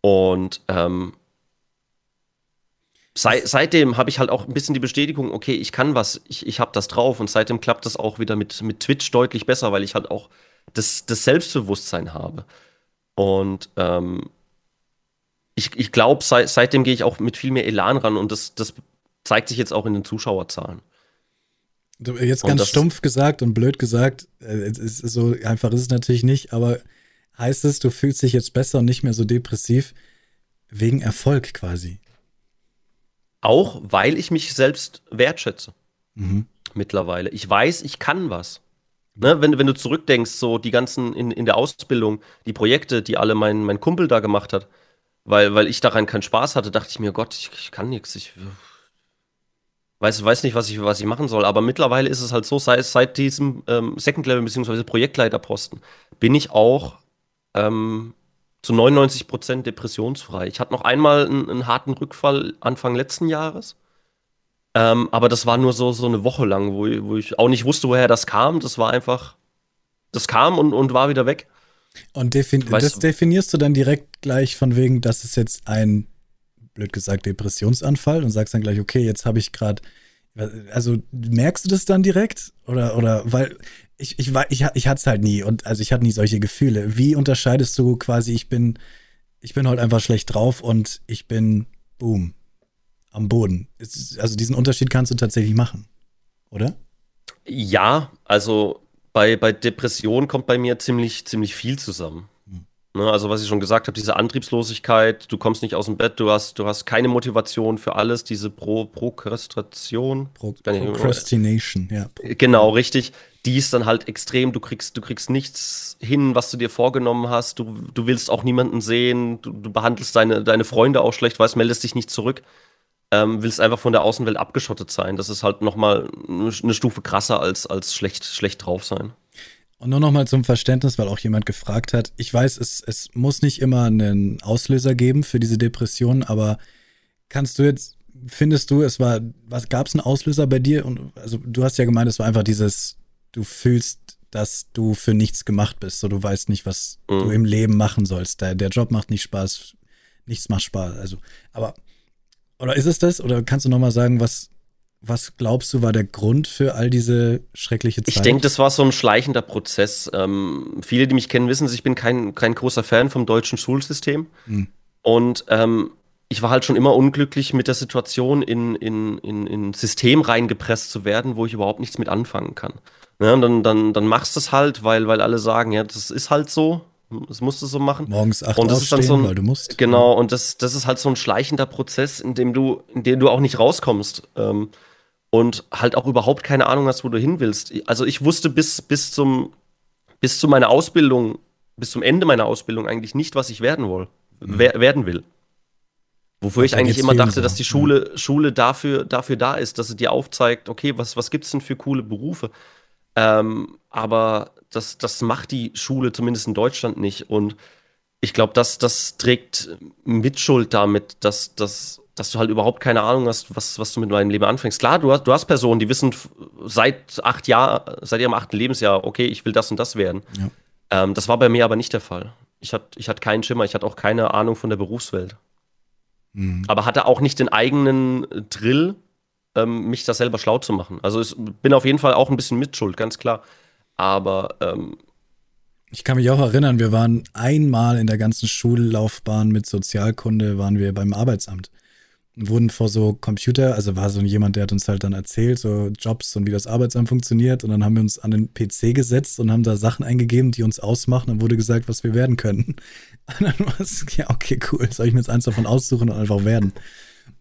B: Und ähm, sei, seitdem habe ich halt auch ein bisschen die Bestätigung, okay, ich kann was, ich, ich habe das drauf und seitdem klappt das auch wieder mit, mit Twitch deutlich besser, weil ich halt auch das, das Selbstbewusstsein habe. Und ähm, ich, ich glaube, seit, seitdem gehe ich auch mit viel mehr Elan ran und das, das zeigt sich jetzt auch in den Zuschauerzahlen.
A: Jetzt ganz stumpf gesagt und blöd gesagt, äh, so einfach ist es natürlich nicht, aber heißt es, du fühlst dich jetzt besser und nicht mehr so depressiv wegen Erfolg quasi.
B: Auch weil ich mich selbst wertschätze. Mhm. Mittlerweile. Ich weiß, ich kann was. Ne, wenn, wenn du zurückdenkst, so die ganzen in, in der Ausbildung, die Projekte, die alle mein, mein Kumpel da gemacht hat, weil, weil ich daran keinen Spaß hatte, dachte ich mir, Gott, ich, ich kann nichts. Ich weiß, weiß nicht, was ich, was ich machen soll. Aber mittlerweile ist es halt so, seit, seit diesem ähm, Second Level bzw. Projektleiterposten bin ich auch ähm, zu 99 Prozent depressionsfrei. Ich hatte noch einmal einen, einen harten Rückfall Anfang letzten Jahres. Ähm, aber das war nur so, so eine Woche lang, wo, wo ich auch nicht wusste, woher das kam. Das war einfach, das kam und, und war wieder weg.
A: Und defin das definierst du dann direkt gleich von wegen, das ist jetzt ein, blöd gesagt, Depressionsanfall und sagst dann gleich, okay, jetzt habe ich gerade, also merkst du das dann direkt? Oder, oder, weil ich, ich, war, ich, ich hatte es halt nie und also ich hatte nie solche Gefühle. Wie unterscheidest du quasi, ich bin, ich bin heute einfach schlecht drauf und ich bin, boom, am Boden. Also diesen Unterschied kannst du tatsächlich machen, oder?
B: Ja, also bei, bei Depression kommt bei mir ziemlich, ziemlich viel zusammen. Ne, also was ich schon gesagt habe, diese Antriebslosigkeit, du kommst nicht aus dem Bett, du hast, du hast keine Motivation für alles, diese Pro Prokrastination.
A: Pro Procrastination, ja.
B: Genau, richtig. Die ist dann halt extrem, du kriegst, du kriegst nichts hin, was du dir vorgenommen hast, du, du willst auch niemanden sehen, du, du behandelst deine, deine Freunde auch schlecht, weißt, meldest dich nicht zurück, ähm, willst einfach von der Außenwelt abgeschottet sein. Das ist halt nochmal eine Stufe krasser als, als schlecht, schlecht drauf sein.
A: Und nur nochmal zum Verständnis, weil auch jemand gefragt hat. Ich weiß, es, es muss nicht immer einen Auslöser geben für diese Depression, aber kannst du jetzt, findest du, es war, was gab es einen Auslöser bei dir? Und also du hast ja gemeint, es war einfach dieses, du fühlst, dass du für nichts gemacht bist, so du weißt nicht, was mhm. du im Leben machen sollst. Der, der Job macht nicht Spaß, nichts macht Spaß. Also, aber oder ist es das? Oder kannst du nochmal sagen, was, was glaubst du, war der Grund für all diese schreckliche Zeit?
B: Ich denke, das war so ein schleichender Prozess. Ähm, viele, die mich kennen, wissen, ich bin kein, kein großer Fan vom deutschen Schulsystem. Hm. Und ähm, ich war halt schon immer unglücklich mit der Situation, in, in, in, in ein System reingepresst zu werden, wo ich überhaupt nichts mit anfangen kann. Ja, und dann, dann, dann machst du es halt, weil, weil alle sagen, ja, das ist halt so, das musst du so machen.
A: Morgens acht
B: und das ist dann so ein,
A: weil du musst.
B: Genau, und das, das ist halt so ein schleichender Prozess, in dem du, in dem du auch nicht rauskommst. Ähm, und halt auch überhaupt keine Ahnung hast, wo du hin willst. Also ich wusste bis, bis zum, bis zu meiner Ausbildung, bis zum Ende meiner Ausbildung eigentlich nicht, was ich werden will. Mhm. Wer, werden will. Wofür ich eigentlich immer dachte, so. dass die Schule, ja. Schule dafür, dafür da ist, dass sie dir aufzeigt, okay, was, was gibt es denn für coole Berufe? Ähm, aber das, das macht die Schule zumindest in Deutschland nicht. Und ich glaube, das, das trägt Mitschuld damit, dass, dass, dass du halt überhaupt keine Ahnung hast, was, was du mit deinem Leben anfängst. Klar, du hast, du hast Personen, die wissen seit acht Jahren, seit ihrem achten Lebensjahr, okay, ich will das und das werden. Ja. Ähm, das war bei mir aber nicht der Fall. Ich hatte ich hatte keinen Schimmer, ich hatte auch keine Ahnung von der Berufswelt. Mhm. Aber hatte auch nicht den eigenen Drill, ähm, mich da selber schlau zu machen. Also ich bin auf jeden Fall auch ein bisschen mitschuld, ganz klar. Aber ähm,
A: ich kann mich auch erinnern, wir waren einmal in der ganzen Schullaufbahn mit Sozialkunde, waren wir beim Arbeitsamt wurden vor so Computer, also war so jemand, der hat uns halt dann erzählt, so Jobs und wie das Arbeitsamt funktioniert. Und dann haben wir uns an den PC gesetzt und haben da Sachen eingegeben, die uns ausmachen. Dann wurde gesagt, was wir werden können. Und dann war es, ja, okay, cool. Soll ich mir jetzt eins davon aussuchen und einfach werden?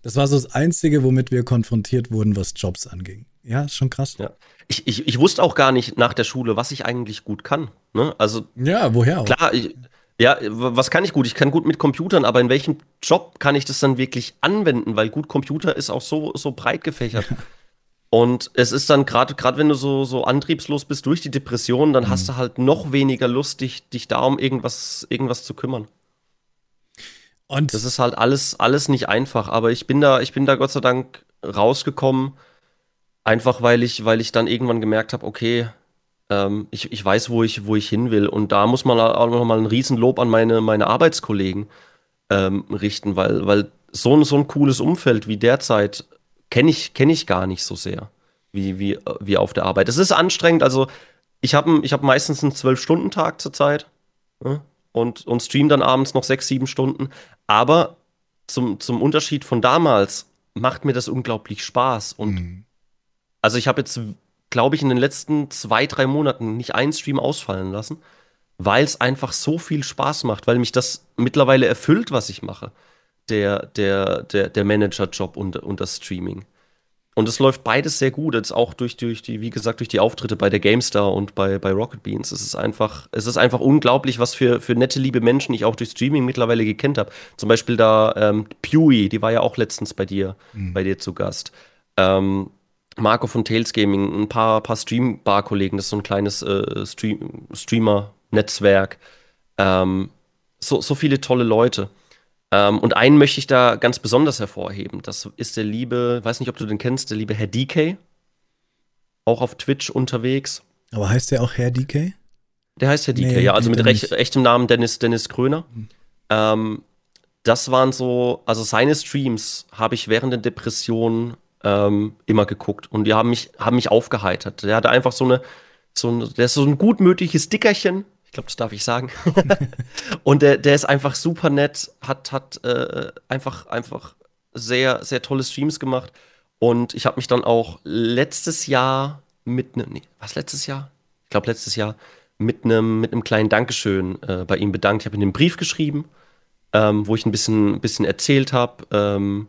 A: Das war so das Einzige, womit wir konfrontiert wurden, was Jobs anging. Ja, ist schon krass.
B: Ja. Ich, ich, ich wusste auch gar nicht nach der Schule, was ich eigentlich gut kann. Ne? Also,
A: ja, woher auch?
B: Klar, ich, ja, was kann ich gut? Ich kann gut mit Computern, aber in welchem Job kann ich das dann wirklich anwenden? Weil gut, Computer ist auch so, so breit gefächert. Und es ist dann gerade, gerade wenn du so, so antriebslos bist durch die Depression, dann mhm. hast du halt noch weniger Lust, dich, dich da um irgendwas, irgendwas zu kümmern. Und das ist halt alles, alles nicht einfach, aber ich bin da, ich bin da Gott sei Dank rausgekommen, einfach weil ich, weil ich dann irgendwann gemerkt habe, okay, ähm, ich, ich weiß, wo ich, wo ich hin will. Und da muss man auch nochmal ein Riesenlob an meine, meine Arbeitskollegen ähm, richten, weil, weil so, ein, so ein cooles Umfeld wie derzeit kenne ich, kenn ich gar nicht so sehr wie, wie, wie auf der Arbeit. Es ist anstrengend, also ich habe ich hab meistens einen Zwölf-Stunden-Tag zurzeit. Ja? und, und stream dann abends noch sechs, sieben Stunden. Aber zum, zum Unterschied von damals macht mir das unglaublich Spaß. Und mhm. also ich habe jetzt, glaube ich, in den letzten zwei, drei Monaten nicht einen Stream ausfallen lassen, weil es einfach so viel Spaß macht, weil mich das mittlerweile erfüllt, was ich mache. Der, der, der, der Manager-Job und, und das Streaming. Und es läuft beides sehr gut, jetzt auch durch, durch die, wie gesagt, durch die Auftritte bei der GameStar und bei, bei Rocket Beans. Es ist einfach, es ist einfach unglaublich, was für, für nette, liebe Menschen ich auch durch Streaming mittlerweile gekannt habe. Zum Beispiel da ähm, Pewee, die war ja auch letztens bei dir, mhm. bei dir zu Gast. Ähm, Marco von Tails Gaming, ein paar, paar Stream-Bar-Kollegen, das ist so ein kleines äh, Stream Streamer-Netzwerk. Ähm, so, so viele tolle Leute. Ähm, und einen möchte ich da ganz besonders hervorheben. Das ist der liebe, weiß nicht, ob du den kennst, der liebe Herr DK. Auch auf Twitch unterwegs.
A: Aber heißt der auch Herr DK?
B: Der heißt Herr DK, nee, ja. Also mit recht, echtem Namen Dennis, Dennis Kröner. Mhm. Ähm, das waren so, also seine Streams habe ich während der Depression ähm, immer geguckt und die haben mich, haben mich aufgeheitert. Der hatte einfach so eine, so ein, der ist so ein gutmütiges Dickerchen, ich glaube, das darf ich sagen. und der, der ist einfach super nett, hat, hat äh, einfach, einfach sehr, sehr tolle Streams gemacht. Und ich habe mich dann auch letztes Jahr mit einem, nee, was letztes Jahr? Ich glaube, letztes Jahr mit einem mit einem kleinen Dankeschön äh, bei ihm bedankt. Ich habe ihm einen Brief geschrieben, ähm, wo ich ein bisschen, bisschen erzählt habe, ähm,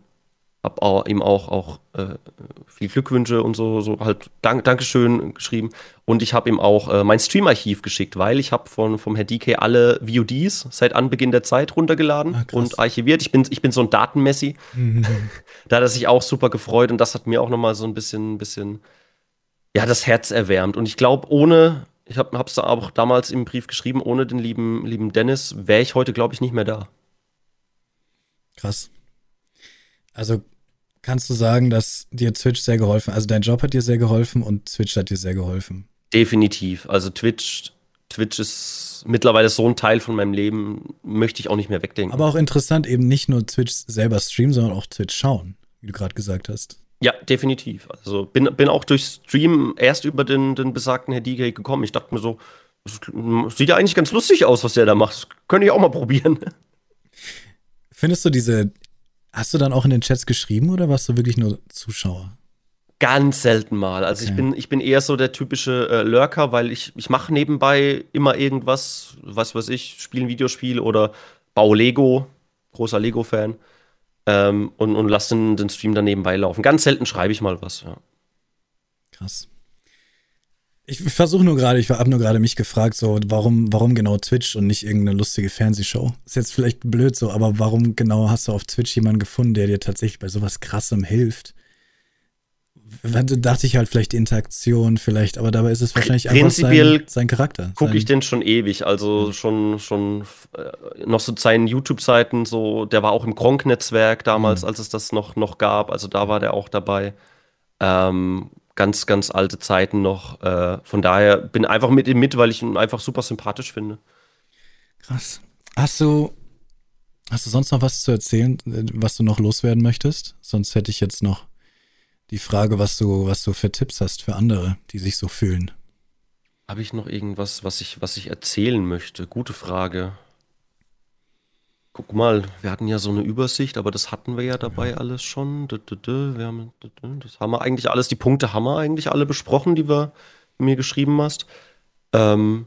B: habe auch, ihm auch, auch äh, viel Glückwünsche und so, so halt Dank, Dankeschön geschrieben. Und ich habe ihm auch äh, mein Streamarchiv geschickt, weil ich habe von vom Herr DK alle VODs seit Anbeginn der Zeit runtergeladen ah, und archiviert. Ich bin, ich bin so ein Datenmessi. da hat er sich auch super gefreut und das hat mir auch nochmal so ein bisschen, bisschen, ja, das Herz erwärmt. Und ich glaube, ohne, ich habe es auch damals im Brief geschrieben, ohne den lieben, lieben Dennis wäre ich heute, glaube ich, nicht mehr da.
A: Krass. Also kannst du sagen, dass dir Twitch sehr geholfen hat? Also dein Job hat dir sehr geholfen und Twitch hat dir sehr geholfen.
B: Definitiv. Also Twitch, Twitch ist mittlerweile so ein Teil von meinem Leben, möchte ich auch nicht mehr wegdenken.
A: Aber auch interessant, eben nicht nur Twitch selber streamen, sondern auch Twitch schauen, wie du gerade gesagt hast.
B: Ja, definitiv. Also bin, bin auch durch Stream erst über den, den besagten Herr DJ gekommen. Ich dachte mir so, sieht ja eigentlich ganz lustig aus, was der da macht. Das könnte ich auch mal probieren.
A: Findest du diese Hast du dann auch in den Chats geschrieben oder warst du wirklich nur Zuschauer?
B: Ganz selten mal. Also okay. ich, bin, ich bin eher so der typische äh, Lurker, weil ich, ich mache nebenbei immer irgendwas, was weiß ich, spiele ein Videospiel oder baue Lego, großer Lego-Fan. Ähm, und, und lasse den, den Stream dann nebenbei laufen. Ganz selten schreibe ich mal was, ja.
A: Krass. Ich versuche nur gerade, ich habe nur gerade mich gefragt, so, warum, warum genau Twitch und nicht irgendeine lustige Fernsehshow? Ist jetzt vielleicht blöd so, aber warum genau hast du auf Twitch jemanden gefunden, der dir tatsächlich bei sowas krassem hilft? Dann dachte ich halt vielleicht Interaktion, vielleicht, aber dabei ist es wahrscheinlich
B: einfach sein,
A: sein Charakter.
B: Gucke ich den schon ewig, also schon, schon äh, noch so seinen YouTube-Seiten, so, der war auch im Gronk-Netzwerk damals, mhm. als es das noch, noch gab, also da war der auch dabei. Ähm, ganz, ganz alte Zeiten noch. Äh, von daher bin einfach mit ihm mit, weil ich ihn einfach super sympathisch finde.
A: Krass. Hast du, hast du sonst noch was zu erzählen, was du noch loswerden möchtest? Sonst hätte ich jetzt noch die Frage, was du, was du für Tipps hast für andere, die sich so fühlen.
B: Habe ich noch irgendwas, was ich, was ich erzählen möchte? Gute Frage. Guck mal, wir hatten ja so eine Übersicht, aber das hatten wir ja dabei alles schon. Wir haben, das haben wir eigentlich alles, die Punkte haben wir eigentlich alle besprochen, die wir mir geschrieben hast. Ähm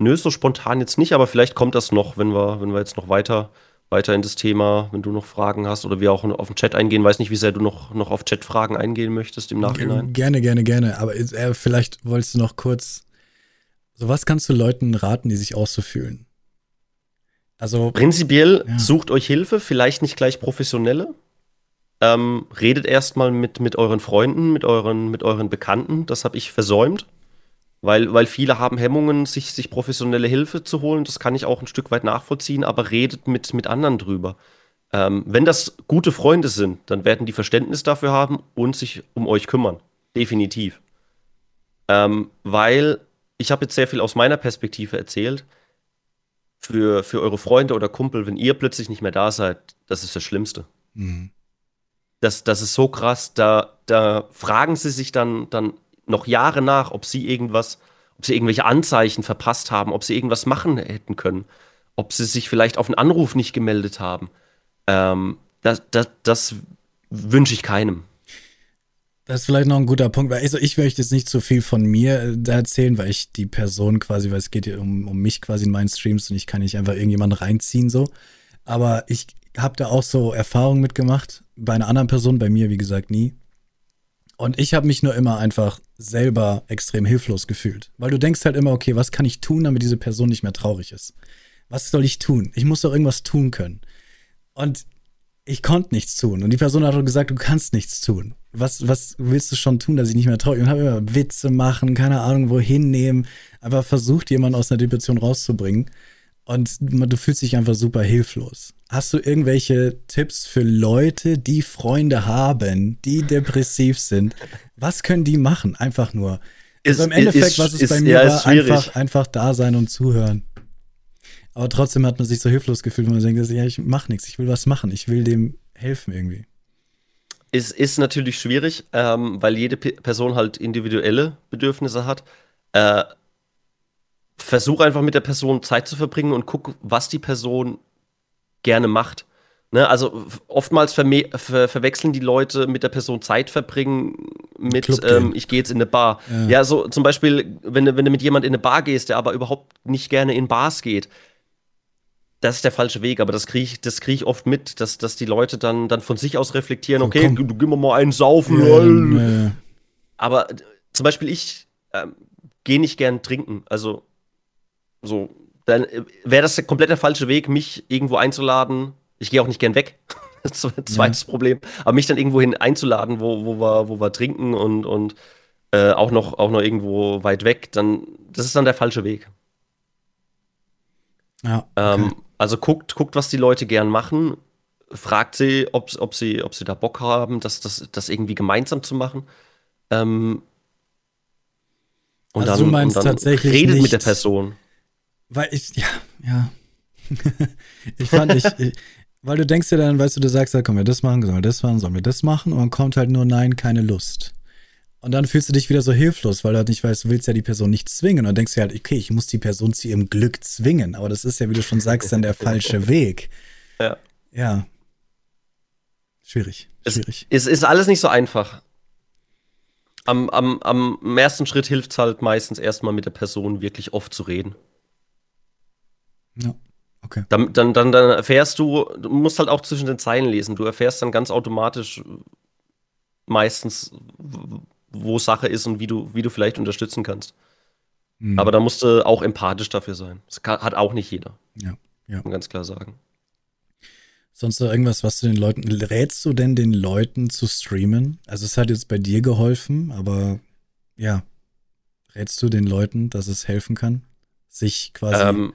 B: Nö, so spontan jetzt nicht, aber vielleicht kommt das noch, wenn wir, wenn wir jetzt noch weiter, weiter in das Thema, wenn du noch Fragen hast oder wir auch auf den Chat eingehen. Weiß nicht, wie sehr du noch, noch auf Chatfragen eingehen möchtest im Nachhinein.
A: Gerne, gerne, gerne. Aber äh, vielleicht wolltest du noch kurz so was kannst du Leuten raten, die sich auch so fühlen?
B: Also prinzipiell ja. sucht euch Hilfe, vielleicht nicht gleich professionelle. Ähm, redet erstmal mit, mit euren Freunden, mit euren, mit euren Bekannten. Das habe ich versäumt. Weil, weil viele haben Hemmungen, sich, sich professionelle Hilfe zu holen. Das kann ich auch ein Stück weit nachvollziehen, aber redet mit, mit anderen drüber. Ähm, wenn das gute Freunde sind, dann werden die Verständnis dafür haben und sich um euch kümmern. Definitiv. Ähm, weil ich habe jetzt sehr viel aus meiner Perspektive erzählt. Für, für eure Freunde oder Kumpel, wenn ihr plötzlich nicht mehr da seid, das ist das Schlimmste. Mhm. Das, das ist so krass, da, da fragen sie sich dann, dann noch Jahre nach, ob sie irgendwas, ob sie irgendwelche Anzeichen verpasst haben, ob sie irgendwas machen hätten können, ob sie sich vielleicht auf einen Anruf nicht gemeldet haben. Ähm, das das, das wünsche ich keinem.
A: Das ist vielleicht noch ein guter Punkt, weil also ich möchte jetzt nicht so viel von mir äh, erzählen, weil ich die Person quasi, weil es geht hier um, um mich quasi in meinen Streams und ich kann nicht einfach irgendjemanden reinziehen so. Aber ich habe da auch so Erfahrungen mitgemacht. Bei einer anderen Person, bei mir wie gesagt nie. Und ich habe mich nur immer einfach selber extrem hilflos gefühlt. Weil du denkst halt immer, okay, was kann ich tun, damit diese Person nicht mehr traurig ist? Was soll ich tun? Ich muss doch irgendwas tun können. Und ich konnte nichts tun. Und die Person hat gesagt, du kannst nichts tun. Was, was willst du schon tun, dass ich nicht mehr traue? Und habe immer Witze machen, keine Ahnung, wohin nehmen. Aber versucht, jemanden aus einer Depression rauszubringen. Und du fühlst dich einfach super hilflos. Hast du irgendwelche Tipps für Leute, die Freunde haben, die depressiv sind? Was können die machen? Einfach nur. Ist, also im Endeffekt, ist, was es ist, bei mir ja, war, einfach, einfach da sein und zuhören. Aber trotzdem hat man sich so hilflos gefühlt, wenn man denkt, ja, ich mach nichts, ich will was machen, ich will dem helfen irgendwie.
B: Es ist natürlich schwierig, ähm, weil jede P Person halt individuelle Bedürfnisse hat. Äh, versuch einfach mit der Person Zeit zu verbringen und guck, was die Person gerne macht. Ne, also oftmals ver ver verwechseln die Leute mit der Person Zeit verbringen mit ähm, ich gehe jetzt in eine Bar. Ja. ja. so zum Beispiel, wenn, wenn du mit jemand in eine Bar gehst, der aber überhaupt nicht gerne in Bars geht, das ist der falsche Weg, aber das kriege ich, krieg ich oft mit, dass, dass die Leute dann, dann von sich aus reflektieren, okay, komm, du, gib mir mal einen saufen. Ja, ja. Aber äh, zum Beispiel ich äh, gehe nicht gern trinken. Also so, dann äh, wäre das der komplett der falsche Weg, mich irgendwo einzuladen. Ich gehe auch nicht gern weg. Zweites ja. Problem. Aber mich dann irgendwo hin einzuladen, wo, wo, wir, wo wir trinken und, und äh, auch, noch, auch noch irgendwo weit weg, dann, das ist dann der falsche Weg. Ja. Ähm, okay. Ähm, also guckt, guckt, was die Leute gern machen. Fragt sie, ob, ob, sie, ob sie da Bock haben, das, das, das irgendwie gemeinsam zu machen. Ähm, und also dann, du meinst und dann tatsächlich redet nicht, mit der Person.
A: Weil ich, ja, ja. ich fand, ich, ich, weil du denkst dir dann, weißt du, du sagst, ja, komm, wir das machen, sollen wir das machen, sollen wir das machen? Und dann kommt halt nur Nein, keine Lust. Und dann fühlst du dich wieder so hilflos, weil du halt nicht weißt, du willst ja die Person nicht zwingen. Und dann denkst du halt, okay, ich muss die Person zu ihrem Glück zwingen. Aber das ist ja, wie du schon sagst, dann der falsche Weg.
B: Ja.
A: Ja. Schwierig. Schwierig.
B: Es ist alles nicht so einfach. Am, am, am ersten Schritt hilft es halt meistens erstmal mit der Person wirklich oft zu reden.
A: Ja. Okay.
B: Dann, dann, dann, dann erfährst du, du musst halt auch zwischen den Zeilen lesen. Du erfährst dann ganz automatisch meistens, wo Sache ist und wie du, wie du vielleicht unterstützen kannst. Mhm. Aber da musst du auch empathisch dafür sein. Das kann, hat auch nicht jeder.
A: Ja, ja.
B: Muss man ganz klar sagen.
A: Sonst noch irgendwas, was du den Leuten, rätst du denn den Leuten zu streamen? Also es hat jetzt bei dir geholfen, aber ja, rätst du den Leuten, dass es helfen kann? Sich quasi ähm,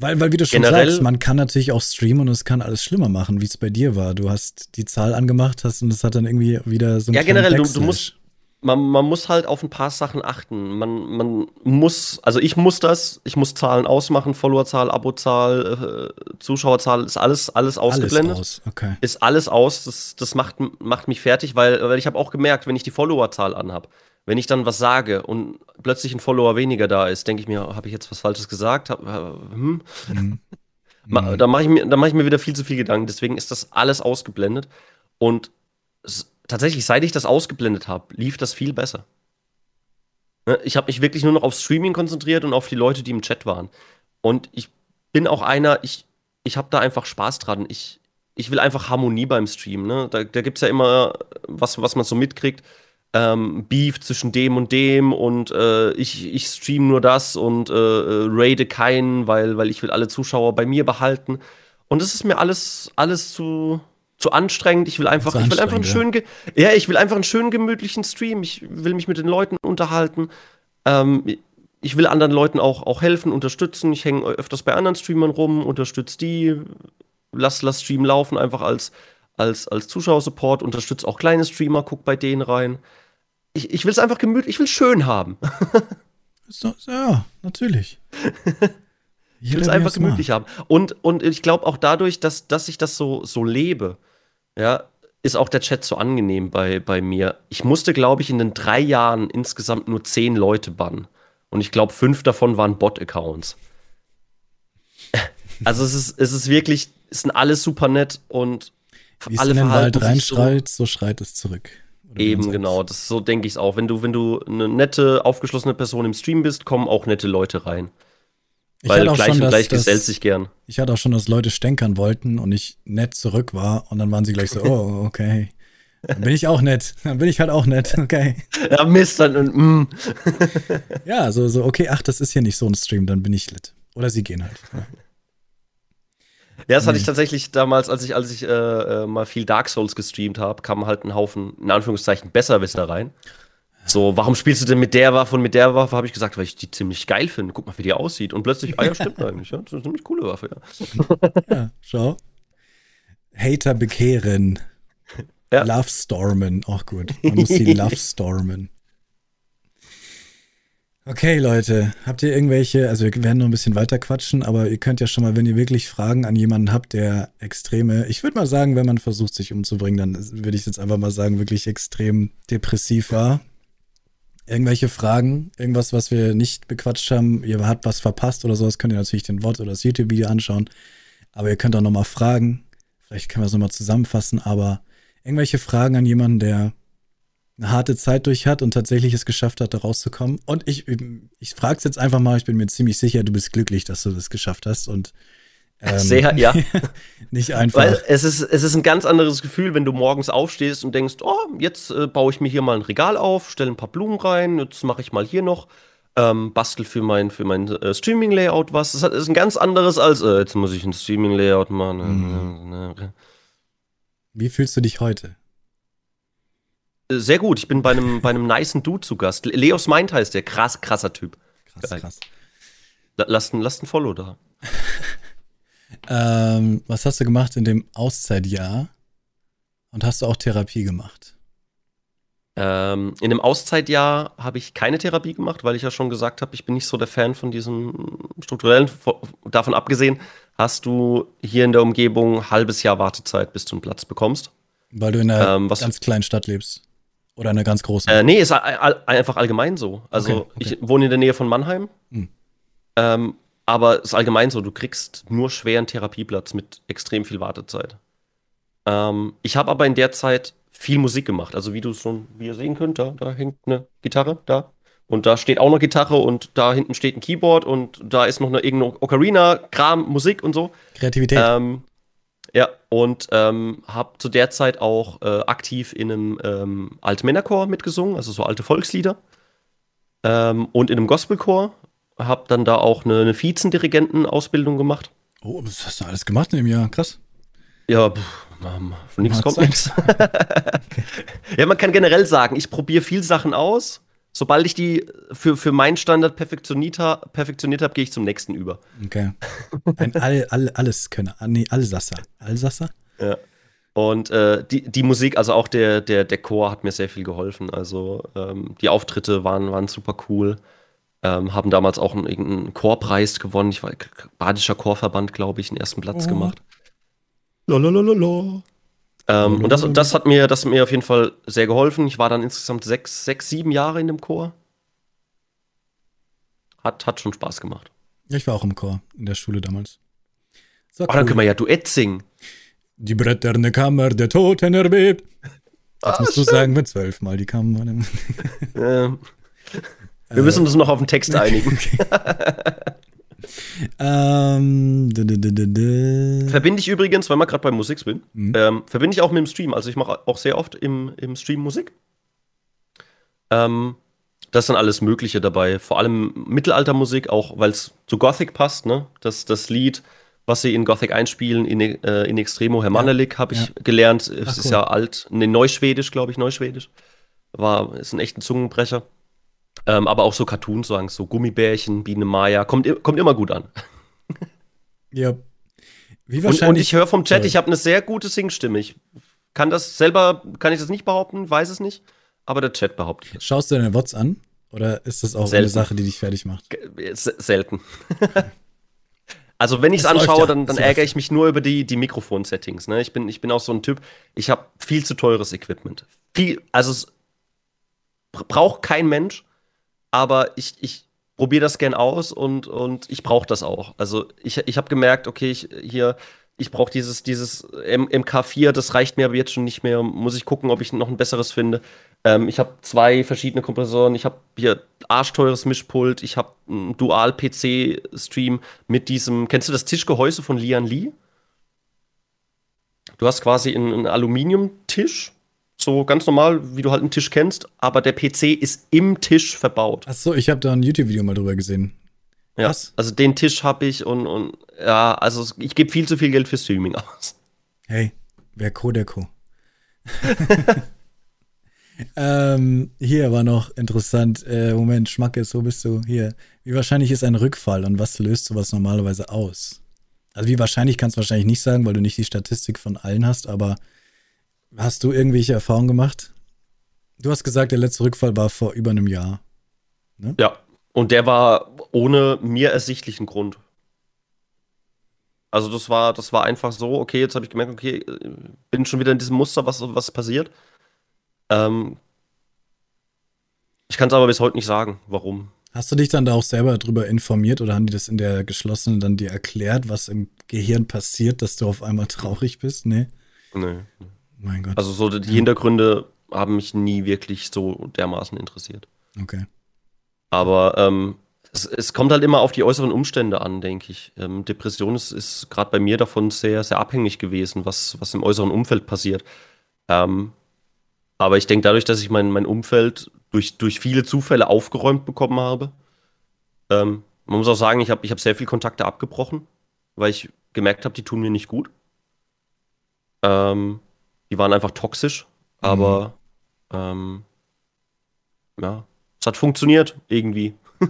A: weil, weil, wie du schon Generell, sagst, man kann natürlich auch streamen und es kann alles schlimmer machen, wie es bei dir war. Du hast die Zahl angemacht hast und es hat dann irgendwie wieder so ein
B: Ja, generell, du, du, musst, man, man muss halt auf ein paar Sachen achten. Man, man muss, also ich muss das, ich muss Zahlen ausmachen, Followerzahl, Abozahl, äh, Zuschauerzahl, ist alles, alles ausgeblendet.
A: Alles aus. Okay.
B: Ist alles aus, das, das macht, macht mich fertig, weil, weil ich habe auch gemerkt, wenn ich die Followerzahl anhab, wenn ich dann was sage und plötzlich ein Follower weniger da ist, denke ich mir, habe ich jetzt was Falsches gesagt? Hab, äh, hm? Mhm. Da mache ich, mir, mach ich mir wieder viel zu viel Gedanken. Deswegen ist das alles ausgeblendet. Und es, tatsächlich, seit ich das ausgeblendet habe, lief das viel besser. Ne, ich habe mich wirklich nur noch auf Streaming konzentriert und auf die Leute, die im Chat waren. Und ich bin auch einer, ich, ich habe da einfach Spaß dran. Ich, ich will einfach Harmonie beim Stream. Ne? Da, da gibt es ja immer was, was man so mitkriegt ähm, Beef zwischen dem und dem und äh, ich, ich stream nur das und äh, äh, raide keinen, weil, weil ich will alle Zuschauer bei mir behalten. Und das ist mir alles, alles zu, zu anstrengend. Ich will einfach, ich will einfach einen schönen, ja, ich will einfach einen schönen gemütlichen Stream. Ich will mich mit den Leuten unterhalten. Ähm, ich will anderen Leuten auch, auch helfen, unterstützen. Ich hänge öfters bei anderen Streamern rum, unterstütze die, lass, lass Stream laufen, einfach als, als, als Zuschauersupport, unterstütze auch kleine Streamer, guck bei denen rein ich, ich will es einfach gemütlich, ich will es schön haben.
A: ja, natürlich.
B: ich will es einfach gemütlich haben. Und, und ich glaube auch dadurch, dass, dass ich das so, so lebe, ja, ist auch der Chat so angenehm bei, bei mir. Ich musste, glaube ich, in den drei Jahren insgesamt nur zehn Leute bannen. Und ich glaube, fünf davon waren Bot-Accounts. Also es ist, es ist wirklich, es sind alles super nett und
A: Wie alle es in den Wald reinschreit, so, so schreit es zurück.
B: Eben, genau. Das, so denke ich es auch. Wenn du, wenn du eine nette, aufgeschlossene Person im Stream bist, kommen auch nette Leute rein. Ich Weil gleich schon, und gleich dass, gesellt sich gern.
A: Ich hatte auch schon, dass Leute stänkern wollten und ich nett zurück war und dann waren sie gleich so, oh, okay. Dann bin ich auch nett. Dann bin ich halt auch nett, okay.
B: Ja, Mist, dann und mm.
A: Ja, so, so, okay, ach, das ist hier nicht so ein Stream, dann bin ich lit. Oder sie gehen halt. Ja.
B: Das hatte ich tatsächlich damals, als ich, als ich äh, äh, mal viel Dark Souls gestreamt habe, kam halt ein Haufen, in Anführungszeichen, Besserwisser rein. So, warum spielst du denn mit der Waffe und mit der Waffe? Habe ich gesagt, weil ich die ziemlich geil finde. Guck mal, wie die aussieht. Und plötzlich, ah ja, stimmt eigentlich. Ja, das ist eine ziemlich coole Waffe,
A: ja. ja, schau. Hater bekehren. Ja. Love stormen, auch gut. Man muss die Love stormen. Okay, Leute, habt ihr irgendwelche, also wir werden noch ein bisschen weiter quatschen, aber ihr könnt ja schon mal, wenn ihr wirklich Fragen an jemanden habt, der extreme, ich würde mal sagen, wenn man versucht, sich umzubringen, dann würde ich jetzt einfach mal sagen, wirklich extrem depressiv war. Irgendwelche Fragen, irgendwas, was wir nicht bequatscht haben, ihr habt was verpasst oder sowas, könnt ihr natürlich den Wort oder das YouTube-Video anschauen. Aber ihr könnt auch nochmal fragen. Vielleicht können wir es nochmal zusammenfassen, aber irgendwelche Fragen an jemanden, der eine harte Zeit durch hat und tatsächlich es geschafft hat, da rauszukommen. Und ich, ich frage es jetzt einfach mal, ich bin mir ziemlich sicher, du bist glücklich, dass du das geschafft hast und
B: ähm, sehr, ja.
A: nicht einfach.
B: Weil es ist, es ist ein ganz anderes Gefühl, wenn du morgens aufstehst und denkst, oh, jetzt äh, baue ich mir hier mal ein Regal auf, stelle ein paar Blumen rein, jetzt mache ich mal hier noch, ähm, bastel für mein, für mein äh, Streaming-Layout was. Das ist ein ganz anderes als, äh, jetzt muss ich ein Streaming-Layout machen. Mhm.
A: Wie fühlst du dich heute?
B: Sehr gut, ich bin bei einem, bei einem niceen Dude zu Gast. Leos Mind heißt der, krass, krasser Typ.
A: Krass, Geil. krass.
B: Lasst ein, lasst ein Follow da.
A: ähm, was hast du gemacht in dem Auszeitjahr? Und hast du auch Therapie gemacht?
B: Ähm, in dem Auszeitjahr habe ich keine Therapie gemacht, weil ich ja schon gesagt habe, ich bin nicht so der Fan von diesem strukturellen. Davon abgesehen, hast du hier in der Umgebung ein halbes Jahr Wartezeit, bis du einen Platz bekommst.
A: Weil du in einer ähm, ganz kleinen Stadt lebst. Oder eine ganz große?
B: Äh, nee, ist all, einfach allgemein so. Also okay, okay. ich wohne in der Nähe von Mannheim. Hm. Ähm, aber es ist allgemein so, du kriegst nur schweren Therapieplatz mit extrem viel Wartezeit. Ähm, ich habe aber in der Zeit viel Musik gemacht. Also wie du schon, wie ihr sehen könnt, da, da hängt eine Gitarre, da. Und da steht auch eine Gitarre und da hinten steht ein Keyboard und da ist noch eine irgendeine Ocarina-Kram, Musik und so.
A: Kreativität.
B: Ähm, ja, und ähm, habe zu der Zeit auch äh, aktiv in einem ähm, Altmännerchor mitgesungen, also so alte Volkslieder. Ähm, und in einem Gospelchor. Habe dann da auch eine, eine Vizendirigentenausbildung gemacht.
A: Oh, was hast du alles gemacht in dem Jahr? Krass.
B: Ja, pff, von nichts kommt nichts. okay. Ja, man kann generell sagen, ich probiere viel Sachen aus sobald ich die für, für meinen Standard perfektioniert, perfektioniert habe, gehe ich zum nächsten über.
A: Okay. Ein all, all, Alleskönner. Ah, nee, Allsasser. Allsasser?
B: Ja. Und äh, die, die Musik, also auch der, der, der Chor hat mir sehr viel geholfen. Also ähm, die Auftritte waren, waren super cool. Ähm, haben damals auch einen, irgendeinen Chorpreis gewonnen. Ich war Badischer Chorverband, glaube ich, den ersten Platz oh. gemacht. Lalalala. Ähm, und das, das, hat mir, das hat mir auf jeden Fall sehr geholfen. Ich war dann insgesamt sechs, sechs sieben Jahre in dem Chor. Hat, hat schon Spaß gemacht.
A: Ja, ich war auch im Chor in der Schule damals.
B: So, cool. dann können wir ja Duett singen.
A: Die bretterne Kammer der Toten erbebt. Jetzt ah, musst schön. du sagen, mit zwölfmal die Kammer.
B: ja. Wir müssen uns noch auf den Text einigen. Ähm, verbinde ich übrigens, weil wir gerade bei Musik sind, mhm. ähm, verbinde ich auch mit dem Stream. Also ich mache auch sehr oft im, im Stream Musik. Ähm, das dann alles Mögliche dabei. Vor allem Mittelaltermusik, auch weil es zu Gothic passt. Ne? Das, das Lied, was sie in Gothic einspielen, in, äh, in Extremo Hermannelik, ja. habe ich ja. gelernt. Es Ach, ist ja alt, ne, Neuschwedisch, glaube ich, Neuschwedisch. War, ist ein echter Zungenbrecher. Ähm, aber auch so Cartoon-Songs, so Gummibärchen, Biene Maya, kommt, kommt immer gut an.
A: Ja.
B: Wie wahrscheinlich. Und, und ich höre vom Chat, ich habe eine sehr gute Singstimme. Ich kann das selber, kann ich das nicht behaupten, weiß es nicht, aber der Chat behauptet.
A: Schaust du deine Wots an? Oder ist das auch Selten. eine Sache, die dich fertig macht?
B: Selten. also, wenn ich es anschaue, ja. dann, dann ärgere ich mich nur über die, die Mikrofon-Settings. Ne? Ich, bin, ich bin auch so ein Typ, ich habe viel zu teures Equipment. Viel, also es braucht kein Mensch aber ich, ich probiere das gern aus und, und ich brauche das auch. Also ich, ich habe gemerkt, okay, ich hier, ich brauche dieses, dieses M MK4, das reicht mir aber jetzt schon nicht mehr. Muss ich gucken, ob ich noch ein besseres finde. Ähm, ich habe zwei verschiedene Kompressoren. Ich habe hier arschteures Mischpult. Ich habe einen Dual-PC-Stream mit diesem. Kennst du das Tischgehäuse von Lian Lee? Du hast quasi einen, einen Aluminiumtisch so ganz normal, wie du halt einen Tisch kennst, aber der PC ist im Tisch verbaut.
A: Ach so, ich habe da ein YouTube-Video mal drüber gesehen.
B: Ja, Was? also den Tisch habe ich und, und ja, also ich gebe viel zu viel Geld für Streaming aus.
A: Hey, wer Co, der Co. ähm, hier war noch interessant. Äh, Moment, Schmackes, wo bist du? Hier. Wie wahrscheinlich ist ein Rückfall und was löst sowas normalerweise aus? Also, wie wahrscheinlich kannst du wahrscheinlich nicht sagen, weil du nicht die Statistik von allen hast, aber Hast du irgendwelche Erfahrungen gemacht? Du hast gesagt, der letzte Rückfall war vor über einem Jahr.
B: Ne? Ja, und der war ohne mir ersichtlichen Grund. Also das war, das war einfach so, okay, jetzt habe ich gemerkt, okay, bin schon wieder in diesem Muster, was, was passiert. Ähm, ich kann es aber bis heute nicht sagen, warum.
A: Hast du dich dann da auch selber darüber informiert oder haben die das in der geschlossenen dann dir erklärt, was im Gehirn passiert, dass du auf einmal traurig bist? Nee.
B: Nee. Mein Gott. Also so die. Hintergründe haben mich nie wirklich so dermaßen interessiert.
A: Okay.
B: Aber ähm, es, es, kommt halt immer auf die äußeren Umstände an, denke ich. Ähm, Depression ist, ist gerade bei mir davon sehr, sehr abhängig gewesen, was, was im äußeren Umfeld passiert. Ähm, aber ich denke, dadurch, dass ich mein, mein Umfeld durch, durch viele Zufälle aufgeräumt bekommen habe, ähm, man muss auch sagen, ich habe ich hab sehr viele Kontakte abgebrochen, weil ich gemerkt habe, die tun mir nicht gut. Ähm, die waren einfach toxisch, aber mhm. ähm, ja, es hat funktioniert irgendwie.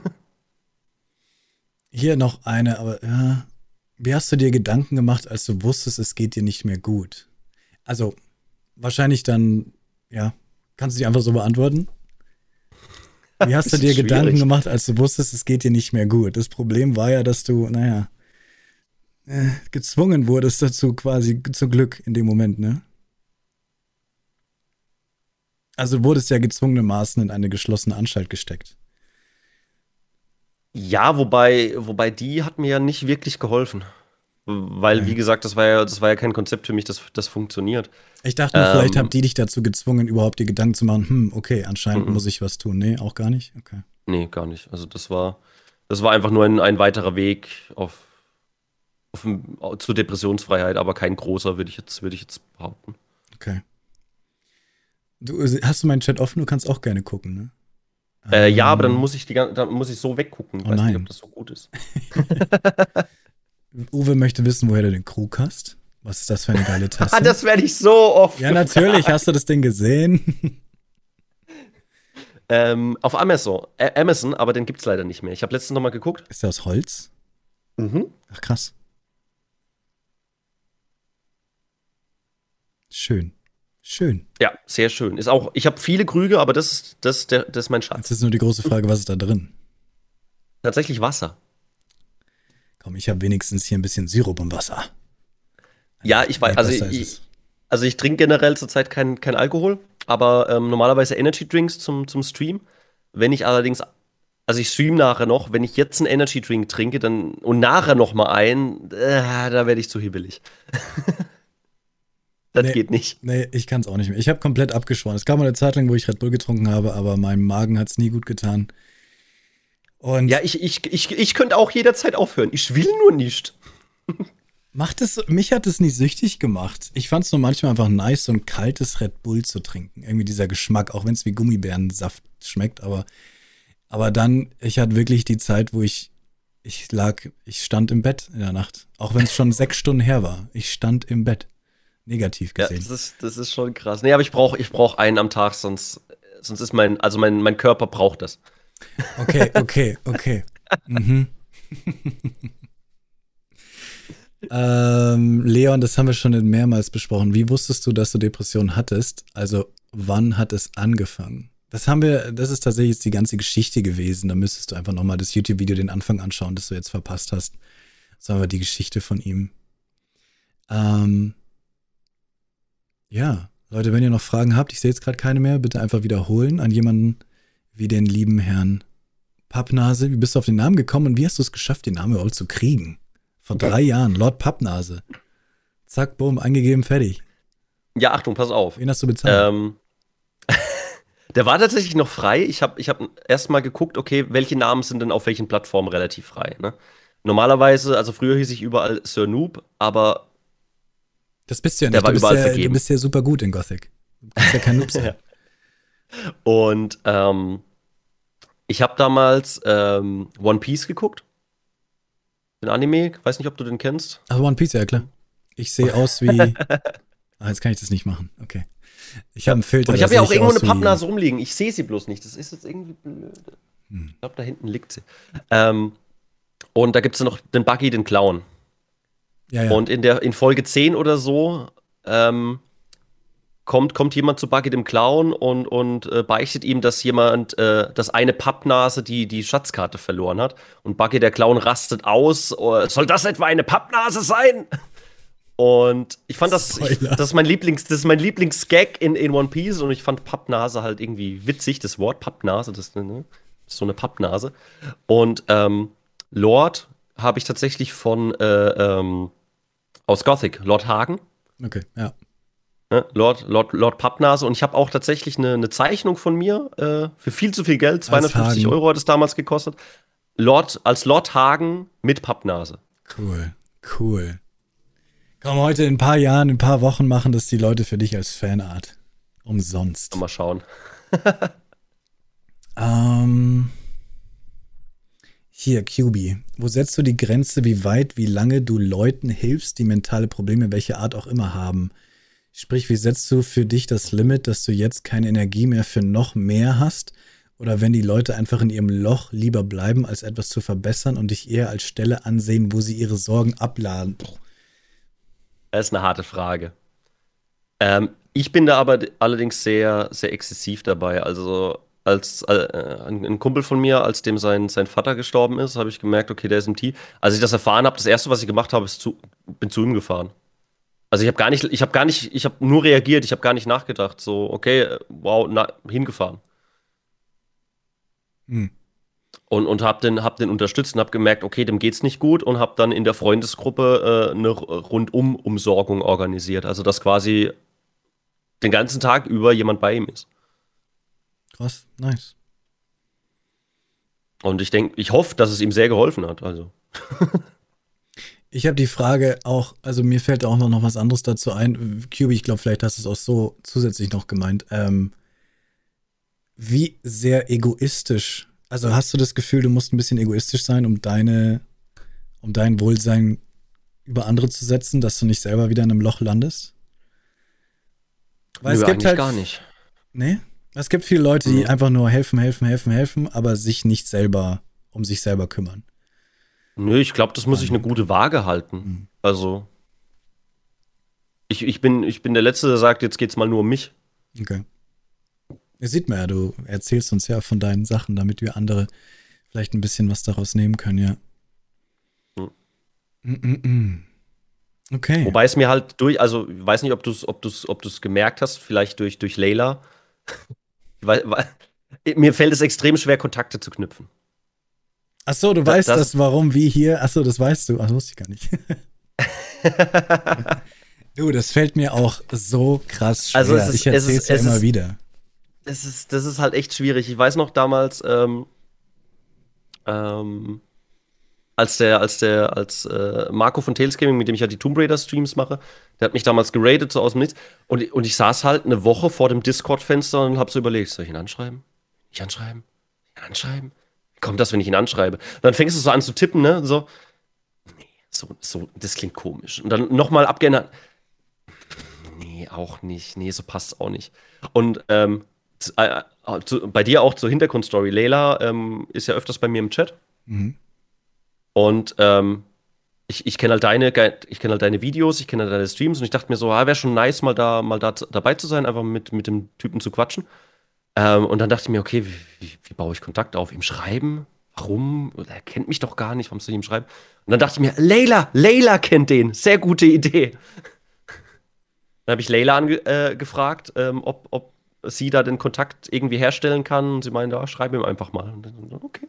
A: Hier noch eine, aber ja, wie hast du dir Gedanken gemacht, als du wusstest, es geht dir nicht mehr gut? Also, wahrscheinlich dann, ja, kannst du die einfach so beantworten? Wie hast du dir Gedanken gemacht, als du wusstest, es geht dir nicht mehr gut? Das Problem war ja, dass du, naja, äh, gezwungen wurdest dazu quasi, zu Glück in dem Moment, ne? Also wurde es ja gezwungenermaßen in eine geschlossene Anstalt gesteckt.
B: Ja, wobei, wobei die hat mir ja nicht wirklich geholfen. Weil, wie gesagt, das war ja, das war ja kein Konzept für mich, das, das funktioniert.
A: Ich dachte, ähm, vielleicht habt ihr dich dazu gezwungen, überhaupt die Gedanken zu machen, hm, okay, anscheinend m -m. muss ich was tun. Nee, auch gar nicht? Okay.
B: Nee, gar nicht. Also das war, das war einfach nur ein, ein weiterer Weg auf, auf, zur Depressionsfreiheit, aber kein großer, würde ich jetzt, würde ich jetzt behaupten.
A: Okay. Du, hast du meinen Chat offen? Du kannst auch gerne gucken, ne?
B: Äh, ja, aber dann ähm. muss ich die dann muss ich so weggucken.
A: Oh, weiß nein. nicht, ob
B: das so gut ist.
A: Uwe möchte wissen, woher du den Krug hast. Was ist das für eine geile Tasse?
B: Ah, das werde ich so oft.
A: Ja, natürlich. Hast du das Ding gesehen?
B: ähm, auf Amazon, äh, Amazon, aber den gibt es leider nicht mehr. Ich habe letztens noch mal geguckt.
A: Ist der aus Holz?
B: Mhm.
A: Ach, krass. Schön. Schön.
B: Ja, sehr schön. Ist auch, ich habe viele Krüge, aber das, das, der, das ist mein Schatz.
A: Jetzt ist nur die große Frage, was ist da drin?
B: Tatsächlich Wasser.
A: Komm, ich habe wenigstens hier ein bisschen Sirup und Wasser.
B: Ja, ich weiß, also ich, also ich trinke generell zurzeit kein, kein Alkohol, aber ähm, normalerweise Energy Drinks zum, zum Stream. Wenn ich allerdings, also ich stream nachher noch, wenn ich jetzt einen Energy Drink trinke dann, und nachher noch mal einen, äh, da werde ich zu hibbelig. das nee, geht nicht.
A: Nee, ich kann es auch nicht mehr. Ich habe komplett abgeschworen. Es gab mal eine Zeit lang, wo ich Red Bull getrunken habe, aber meinem Magen hat es nie gut getan.
B: Und ja, ich, ich, ich, ich könnte auch jederzeit aufhören. Ich will nur nicht.
A: Macht es, mich hat es nie süchtig gemacht. Ich fand es nur manchmal einfach nice, so ein kaltes Red Bull zu trinken. Irgendwie dieser Geschmack, auch wenn es wie Gummibärensaft schmeckt, aber, aber dann, ich hatte wirklich die Zeit, wo ich, ich lag, ich stand im Bett in der Nacht. Auch wenn es schon sechs Stunden her war. Ich stand im Bett. Negativ gesehen.
B: Ja, das ist, das ist schon krass. Nee, aber ich brauche ich brauch einen am Tag, sonst, sonst ist mein, also mein, mein Körper braucht das.
A: Okay, okay, okay. Mhm. ähm, Leon, das haben wir schon mehrmals besprochen. Wie wusstest du, dass du Depressionen hattest? Also, wann hat es angefangen? Das haben wir, das ist tatsächlich jetzt die ganze Geschichte gewesen. Da müsstest du einfach nochmal das YouTube-Video den Anfang anschauen, das du jetzt verpasst hast. Das war aber die Geschichte von ihm. Ähm, ja, Leute, wenn ihr noch Fragen habt, ich sehe jetzt gerade keine mehr, bitte einfach wiederholen an jemanden, wie den lieben Herrn Pappnase. Wie bist du auf den Namen gekommen und wie hast du es geschafft, den Namen überhaupt zu kriegen? Vor drei Jahren, Lord Pappnase. Zack, boom, eingegeben, fertig.
B: Ja, Achtung, pass auf.
A: Wen hast du bezahlt?
B: Ähm, der war tatsächlich noch frei. Ich habe ich hab erst mal geguckt, okay, welche Namen sind denn auf welchen Plattformen relativ frei. Ne? Normalerweise, also früher hieß ich überall Sir Noob, aber.
A: Das bist du ja
B: nicht. Der war
A: du,
B: überall
A: bist ja,
B: vergeben.
A: du bist ja super gut in Gothic. Du bist ja kein Noob sein.
B: Und ähm, ich habe damals ähm, One Piece geguckt. Den Anime, weiß nicht, ob du den kennst.
A: Ach, One Piece, ja klar. Ich sehe aus wie. ah, jetzt kann ich das nicht machen. Okay. Ich habe einen Filter.
B: Und ich habe ja auch irgendwo eine Pappnase rumliegen. Ich sehe sie bloß nicht. Das ist jetzt irgendwie blöd. Hm. Ich glaube, da hinten liegt sie. Ähm, und da gibt es noch den Buggy, den Clown. Ja, ja. Und in, der, in Folge 10 oder so ähm, kommt, kommt jemand zu Buggy dem Clown und, und äh, beichtet ihm, dass jemand, äh, dass eine Pappnase die, die Schatzkarte verloren hat. Und Buggy der Clown rastet aus. Oh, soll das etwa eine Pappnase sein? Und ich fand das, ich, das ist mein Lieblings, das ist mein Lieblingsgag in, in One Piece und ich fand Pappnase halt irgendwie witzig, das Wort Pappnase, das, ne, das ist so eine Pappnase. Und ähm, Lord habe ich tatsächlich von äh, ähm, aus Gothic, Lord Hagen.
A: Okay, ja.
B: Ne? Lord, Lord, Lord Pappnase. Und ich habe auch tatsächlich eine, eine, Zeichnung von mir äh, für viel zu viel Geld. 250 Euro hat es damals gekostet. Lord, als Lord Hagen mit Pappnase.
A: Cool, cool. Komm, heute in ein paar Jahren, in ein paar Wochen machen das die Leute für dich als Fanart. Umsonst.
B: Mal schauen.
A: ähm. Hier, QB. Wo setzt du die Grenze, wie weit, wie lange du Leuten hilfst, die mentale Probleme welche Art auch immer haben? Sprich, wie setzt du für dich das Limit, dass du jetzt keine Energie mehr für noch mehr hast? Oder wenn die Leute einfach in ihrem Loch lieber bleiben, als etwas zu verbessern und dich eher als Stelle ansehen, wo sie ihre Sorgen abladen?
B: Das ist eine harte Frage. Ähm, ich bin da aber allerdings sehr, sehr exzessiv dabei. Also als äh, ein Kumpel von mir, als dem sein, sein Vater gestorben ist, habe ich gemerkt, okay, der ist im Tee. Als ich das erfahren habe, das erste, was ich gemacht habe, ist zu, bin zu ihm gefahren. Also ich habe gar nicht, ich habe gar nicht, ich habe nur reagiert, ich habe gar nicht nachgedacht. So, okay, wow, na, hingefahren. Hm. Und, und habe den, hab den unterstützt und habe gemerkt, okay, dem geht's nicht gut und habe dann in der Freundesgruppe äh, eine Rundum-Umsorgung organisiert. Also dass quasi den ganzen Tag über jemand bei ihm ist.
A: Krass, nice.
B: Und ich denke, ich hoffe, dass es ihm sehr geholfen hat. Also.
A: ich habe die Frage auch, also mir fällt auch noch was anderes dazu ein. QB, ich glaube, vielleicht hast du es auch so zusätzlich noch gemeint. Ähm, wie sehr egoistisch, also hast du das Gefühl, du musst ein bisschen egoistisch sein, um deine, um dein Wohlsein über andere zu setzen, dass du nicht selber wieder in einem Loch landest?
B: Weil Nö, es gibt halt gar nicht.
A: Nee? Es gibt viele Leute, die mhm. einfach nur helfen, helfen, helfen, helfen, aber sich nicht selber um sich selber kümmern.
B: Nö, ich glaube, das muss ich eine gute Waage halten. Mhm. Also, ich, ich, bin, ich bin der Letzte, der sagt, jetzt geht's mal nur um mich.
A: Okay. Ihr sieht man ja, du erzählst uns ja von deinen Sachen, damit wir andere vielleicht ein bisschen was daraus nehmen können, ja. Mhm.
B: Mm -mm. Okay. Wobei es mir halt durch, also ich weiß nicht, ob du es ob du's, ob gemerkt hast, vielleicht durch, durch Layla. Weil, weil, mir fällt es extrem schwer, Kontakte zu knüpfen.
A: Ach so, du das, weißt das, das, warum, wie hier. Ach so, das weißt du. Ach, das wusste ich gar nicht. du, das fällt mir auch so krass schwer.
B: Also es ist,
A: ich erzähle es,
B: ja
A: immer ist, wieder.
B: Es ist, das ist halt echt schwierig. Ich weiß noch damals, ähm, ähm, als der, als der, als äh, Marco von Tales Gaming, mit dem ich ja die Tomb Raider Streams mache, der hat mich damals geradet, so aus dem Nichts. Und, und ich saß halt eine Woche vor dem Discord-Fenster und hab so überlegt, soll ich ihn anschreiben? Ich anschreiben? Ich anschreiben? Wie kommt das, wenn ich ihn anschreibe? Und dann fängst du so an zu tippen, ne? So, nee, so, so, das klingt komisch. Und dann nochmal abgeändert. Nee, auch nicht. Nee, so passt auch nicht. Und ähm, äh, äh, bei dir auch zur Hintergrundstory. Leila ähm, ist ja öfters bei mir im Chat. Mhm. Und ähm, ich, ich kenne halt deine, ich kenne halt deine Videos, ich kenne halt deine Streams und ich dachte mir so, ah, wäre schon nice, mal da, mal da dabei zu sein, einfach mit, mit dem Typen zu quatschen. Ähm, und dann dachte ich mir, okay, wie, wie, wie, baue ich Kontakt auf? Ihm schreiben? Warum? Er kennt mich doch gar nicht, warum soll ich ihm schreiben? Und dann dachte ich mir, Leila, Leila kennt den. Sehr gute Idee. Dann habe ich Leila angefragt, äh, ähm, ob, ob sie da den Kontakt irgendwie herstellen kann. Und sie meinte, ja, schreib ihm einfach mal. okay.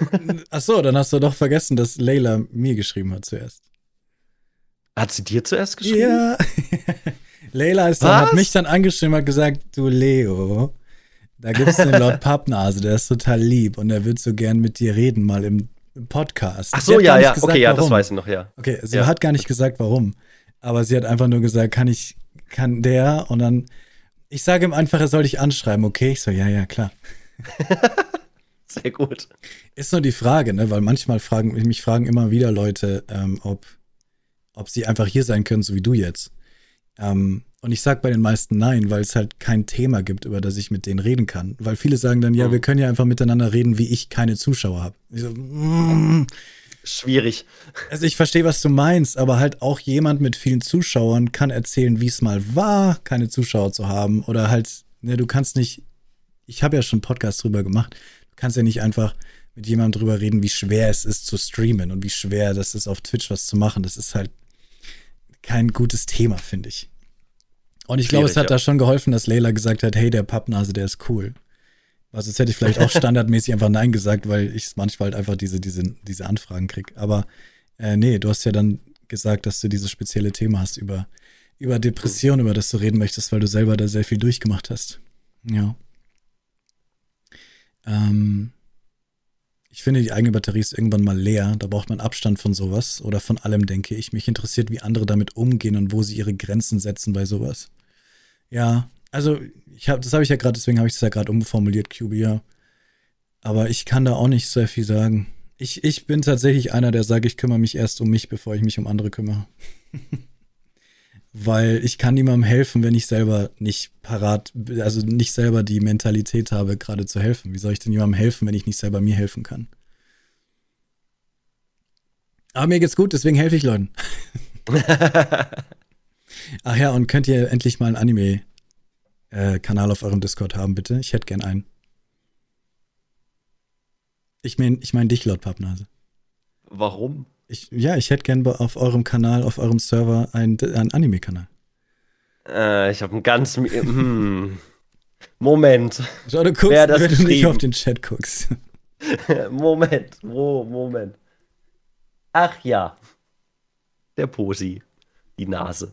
A: Ach so, dann hast du doch vergessen, dass Leila mir geschrieben hat zuerst.
B: Hat sie dir zuerst geschrieben?
A: Ja. Leila ist dann, hat mich dann angeschrieben und gesagt, du Leo, da gibt es den Lord Pappnase, der ist total lieb und er wird so gern mit dir reden, mal im, Podcast.
B: Ach so, ja, ja, gesagt, okay, ja, das weiß ich noch, ja.
A: Okay, sie ja. hat gar nicht gesagt, warum. Aber sie hat einfach nur gesagt, kann ich, kann der und dann ich sage ihm einfach, er soll dich anschreiben, okay? Ich so, ja, ja, klar.
B: Sehr gut.
A: Ist nur die Frage, ne? Weil manchmal fragen, mich fragen immer wieder Leute, ähm, ob, ob sie einfach hier sein können, so wie du jetzt. Ähm, und ich sag bei den meisten nein, weil es halt kein Thema gibt, über das ich mit denen reden kann. Weil viele sagen dann, ja, mhm. wir können ja einfach miteinander reden, wie ich keine Zuschauer habe. So, mm,
B: schwierig.
A: Also ich verstehe, was du meinst, aber halt auch jemand mit vielen Zuschauern kann erzählen, wie es mal war, keine Zuschauer zu haben. Oder halt, ne, du kannst nicht, ich habe ja schon Podcasts drüber gemacht, du kannst ja nicht einfach mit jemandem drüber reden, wie schwer es ist zu streamen und wie schwer das ist, auf Twitch was zu machen. Das ist halt kein gutes Thema, finde ich. Und ich glaube, es hat ja. da schon geholfen, dass Leila gesagt hat, hey, der Pappnase, der ist cool. Also jetzt hätte ich vielleicht auch standardmäßig einfach Nein gesagt, weil ich manchmal halt einfach diese, diese, diese Anfragen kriege. Aber äh, nee, du hast ja dann gesagt, dass du dieses spezielle Thema hast über, über Depression, über das du reden möchtest, weil du selber da sehr viel durchgemacht hast. Ja. Ähm, ich finde, die eigene Batterie ist irgendwann mal leer. Da braucht man Abstand von sowas oder von allem, denke ich. Mich interessiert, wie andere damit umgehen und wo sie ihre Grenzen setzen bei sowas. Ja, also ich hab, das habe ich ja gerade, deswegen habe ich das ja gerade umformuliert, QB, ja. Aber ich kann da auch nicht sehr viel sagen. Ich, ich bin tatsächlich einer, der sagt, ich kümmere mich erst um mich, bevor ich mich um andere kümmere. Weil ich kann niemandem helfen, wenn ich selber nicht parat, also nicht selber die Mentalität habe, gerade zu helfen. Wie soll ich denn jemandem helfen, wenn ich nicht selber mir helfen kann? Aber mir geht's gut, deswegen helfe ich Leuten. Ach ja, und könnt ihr endlich mal ein Anime äh, Kanal auf eurem Discord haben, bitte? Ich hätte gern einen. Ich meine ich mein dich, Lord Pappnase.
B: Warum?
A: Ich, ja, ich hätte gern auf eurem Kanal, auf eurem Server einen, einen Anime-Kanal.
B: Äh, ich habe einen ganz. hm. Moment.
A: Schau, du guckst,
B: Wer das
A: wenn du nicht auf den Chat guckst.
B: Moment. Wo, Moment. Ach ja. Der Posi. Die Nase.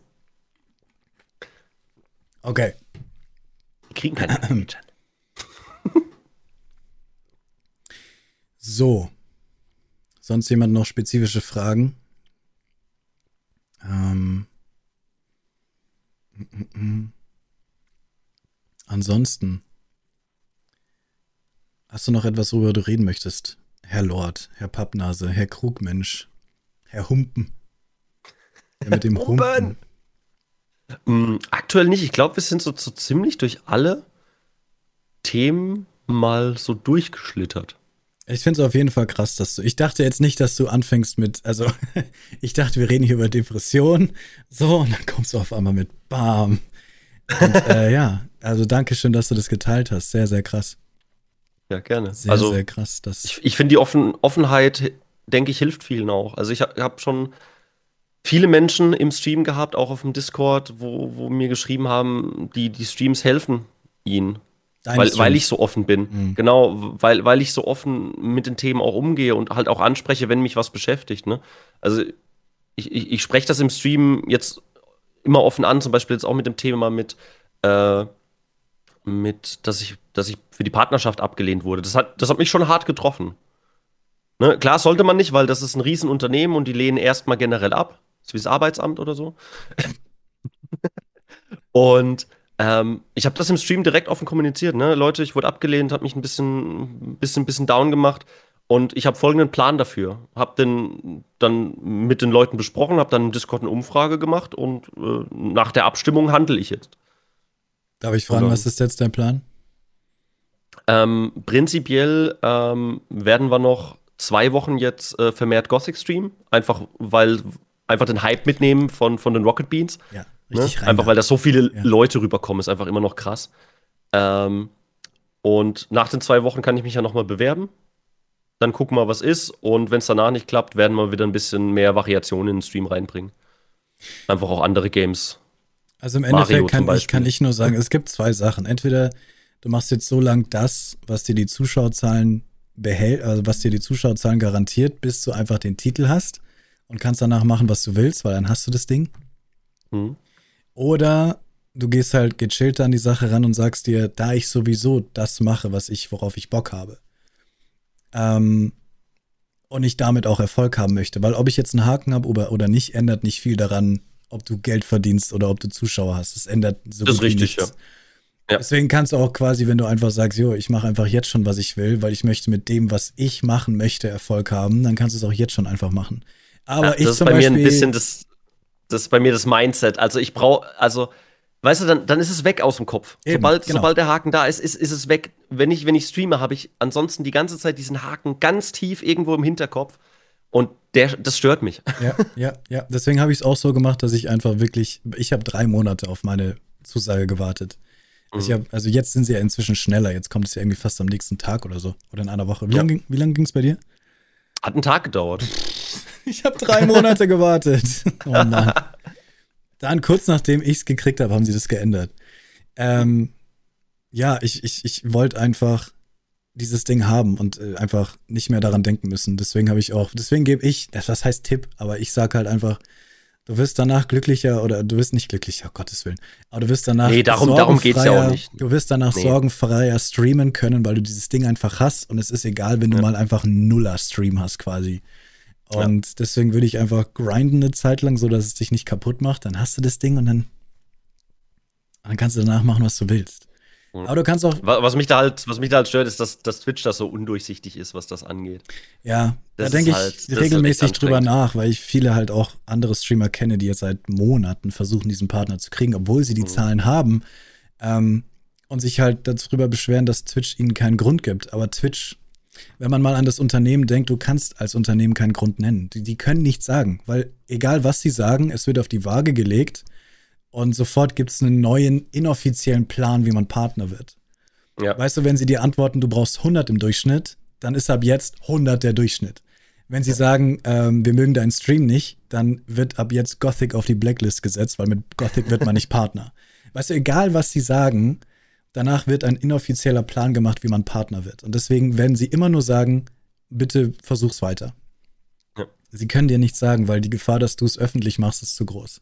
A: Okay.
B: Kriegen keine Mädchen.
A: So. Sonst jemand noch spezifische Fragen? Ähm. Ansonsten. Hast du noch etwas, worüber du reden möchtest? Herr Lord, Herr Pappnase, Herr Krugmensch, Herr Humpen. Der mit dem
B: Humpen. Mm, aktuell nicht. Ich glaube, wir sind so, so ziemlich durch alle Themen mal so durchgeschlittert.
A: Ich finde es auf jeden Fall krass, dass du. Ich dachte jetzt nicht, dass du anfängst mit. Also, ich dachte, wir reden hier über Depression. So, und dann kommst du auf einmal mit Bam. Und äh, ja, also danke schön, dass du das geteilt hast. Sehr, sehr krass.
B: Ja, gerne.
A: Sehr,
B: also,
A: sehr krass. Das
B: ich, ich finde, die Offen Offenheit, denke ich, hilft vielen auch. Also, ich habe hab schon viele Menschen im Stream gehabt, auch auf dem Discord, wo, wo mir geschrieben haben, die, die Streams helfen ihnen.
A: Deine
B: Weil,
A: Streams.
B: weil ich so offen bin.
A: Mhm.
B: Genau, weil, weil ich so offen mit den Themen auch umgehe und halt auch anspreche, wenn mich was beschäftigt. Ne? Also ich, ich, ich spreche das im Stream jetzt immer offen an, zum Beispiel jetzt auch mit dem Thema mit, äh, mit dass, ich, dass ich für die Partnerschaft abgelehnt wurde. Das hat, das hat mich schon hart getroffen. Ne? Klar sollte man nicht, weil das ist ein Riesenunternehmen und die lehnen erstmal generell ab. Ist wie das Arbeitsamt oder so. und ähm, ich habe das im Stream direkt offen kommuniziert. Ne? Leute, ich wurde abgelehnt, habe mich ein bisschen, bisschen, bisschen down gemacht. Und ich habe folgenden Plan dafür. Habe den dann mit den Leuten besprochen, habe dann im Discord eine Umfrage gemacht und äh, nach der Abstimmung handle ich jetzt.
A: Darf ich fragen,
B: Oder-
A: was ist jetzt dein Plan?
B: Ähm, prinzipiell ähm, werden wir noch zwei Wochen jetzt äh, vermehrt Gothic streamen, einfach weil einfach den Hype mitnehmen von, von den Rocket Beans.
A: Ja,
B: Ne?
A: richtig rein.
B: Einfach weil da so viele
A: Ja.
B: Leute rüberkommen, ist einfach immer noch krass. Ähm, und nach den zwei Wochen kann ich mich ja nochmal bewerben. Dann gucken wir, was ist. Und wenn es danach nicht klappt, werden wir wieder ein bisschen mehr Variationen in den Stream reinbringen. Einfach auch andere Games.
A: Also im Endeffekt kann ich, kann ich nur sagen, es gibt zwei Sachen. Entweder du machst jetzt so lang das, was dir die Zuschauerzahlen behält, also was dir die Zuschauerzahlen garantiert, bis du einfach den Titel hast und kannst danach machen, was du willst, weil dann hast du das Ding.
B: Hm.
A: Oder du gehst halt gechillter an die Sache ran und sagst dir, da ich sowieso das mache, was ich, worauf ich Bock habe. Ähm, und ich damit auch Erfolg haben möchte. Weil ob ich jetzt einen Haken habe oder, oder nicht, ändert nicht viel daran, ob du Geld verdienst oder ob du Zuschauer hast. Das ändert so
B: Das ist richtig,
A: nichts.
B: ja. Ja.
A: Deswegen kannst du auch quasi, wenn du einfach sagst, jo, ich mache einfach jetzt schon, was ich will, weil ich möchte mit dem, was ich machen möchte, Erfolg haben, dann kannst du es auch jetzt schon einfach machen. Aber
B: Ja,
A: ich
B: das ist bei mir
A: Beispiel,
B: ein bisschen das, das ist bei mir das Mindset. Also ich brauche, also, weißt du, dann, dann ist es weg aus dem Kopf.
A: Eben,
B: sobald,
A: genau.
B: sobald der Haken da ist, ist, ist es weg. Wenn ich, wenn ich streame, habe ich ansonsten die ganze Zeit diesen Haken ganz tief irgendwo im Hinterkopf. Und der, das stört mich.
A: Ja, ja, ja. Deswegen habe ich es auch so gemacht, dass ich einfach wirklich, ich habe drei Monate auf meine Zusage gewartet. Ich
B: Mhm.
A: hab, also jetzt sind sie ja inzwischen schneller. Jetzt kommt es ja irgendwie fast am nächsten Tag oder so. Oder in einer Woche. Wie
B: Ja.
A: lange lang ging es bei dir?
B: Hat einen Tag gedauert.
A: Ich habe drei Monate gewartet. Oh Mann. Dann kurz nachdem ich es gekriegt habe, haben sie das geändert. Ähm, ja, ich, ich, ich wollte einfach dieses Ding haben und äh, einfach nicht mehr daran denken müssen. Deswegen habe ich auch, deswegen gebe ich, das heißt Tipp, aber ich sage halt einfach, du wirst danach glücklicher oder du wirst nicht glücklicher, Gottes Willen. Aber du wirst danach
B: Nee, darum- darum geht's ja auch
A: sorgenfreier-
B: nicht.
A: Du wirst danach
B: Nee.
A: sorgenfreier streamen können, weil du dieses Ding einfach hast und es ist egal, wenn du
B: Ja.
A: mal einfach einen Nuller-Stream hast quasi. Und deswegen würde ich einfach grinden eine Zeit lang, so dass es dich nicht kaputt macht. Dann hast du das Ding und dann, dann kannst du danach machen, was du willst.
B: Mhm.
A: Aber du kannst auch,
B: Wa- Was mich da halt, was mich da halt stört, ist, dass, dass Twitch da so undurchsichtig ist, was das angeht.
A: ja,
B: Das
A: da denke ich
B: das halt
A: regelmäßig drüber nach, weil ich viele halt auch andere Streamer kenne, die jetzt seit Monaten versuchen, diesen Partner zu kriegen, obwohl sie die
B: Mhm.
A: Zahlen haben. Ähm, und sich halt darüber beschweren, dass Twitch ihnen keinen Grund gibt. Aber Twitch, wenn man mal an das Unternehmen denkt, du kannst als Unternehmen keinen Grund nennen. Die, die können nichts sagen, weil egal was sie sagen, es wird auf die Waage gelegt und sofort gibt es einen neuen inoffiziellen Plan, wie man Partner wird.
B: Ja.
A: Weißt du, wenn sie dir antworten, du brauchst 100 im Durchschnitt, dann ist ab jetzt 100 der Durchschnitt. Wenn sie sagen, ähm, wir mögen deinen Stream nicht, dann wird ab jetzt Gothic auf die Blacklist gesetzt, weil mit Gothic wird man nicht Partner. Weißt du, egal was sie sagen, danach wird ein inoffizieller Plan gemacht, wie man Partner wird. Und deswegen werden sie immer nur sagen, bitte versuch's weiter. Ja. Sie können dir nichts sagen, weil die Gefahr, dass du es öffentlich machst, ist zu groß.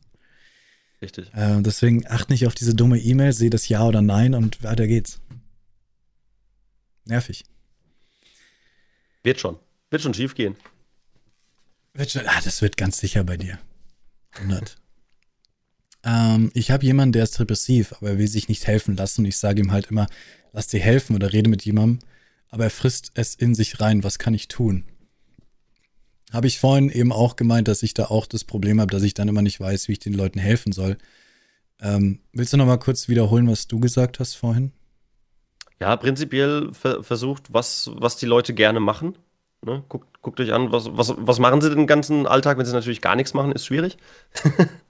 B: Richtig.
A: Äh, deswegen acht nicht auf diese dumme E-Mail, sehe das Ja oder Nein und weiter geht's. Nervig.
B: Wird schon. Wird schon schief gehen.
A: Wird schon, ah, das wird ganz sicher bei dir. 100. ähm, ich habe jemanden, der ist depressiv, aber er will sich nicht helfen lassen. Und ich sage ihm halt immer, lass dir helfen oder rede mit jemandem. Aber er frisst es in sich rein. Was kann ich tun? Habe ich vorhin eben auch gemeint, dass ich da auch das Problem habe, dass ich dann immer nicht weiß, wie ich den Leuten helfen soll. Ähm, willst du noch mal kurz wiederholen, was du gesagt hast vorhin?
B: Ja, prinzipiell ver versucht, was, was die Leute gerne machen. Ne? Guckt, guckt euch an, was, was, was machen sie den ganzen Alltag, wenn sie natürlich gar nichts machen, ist schwierig.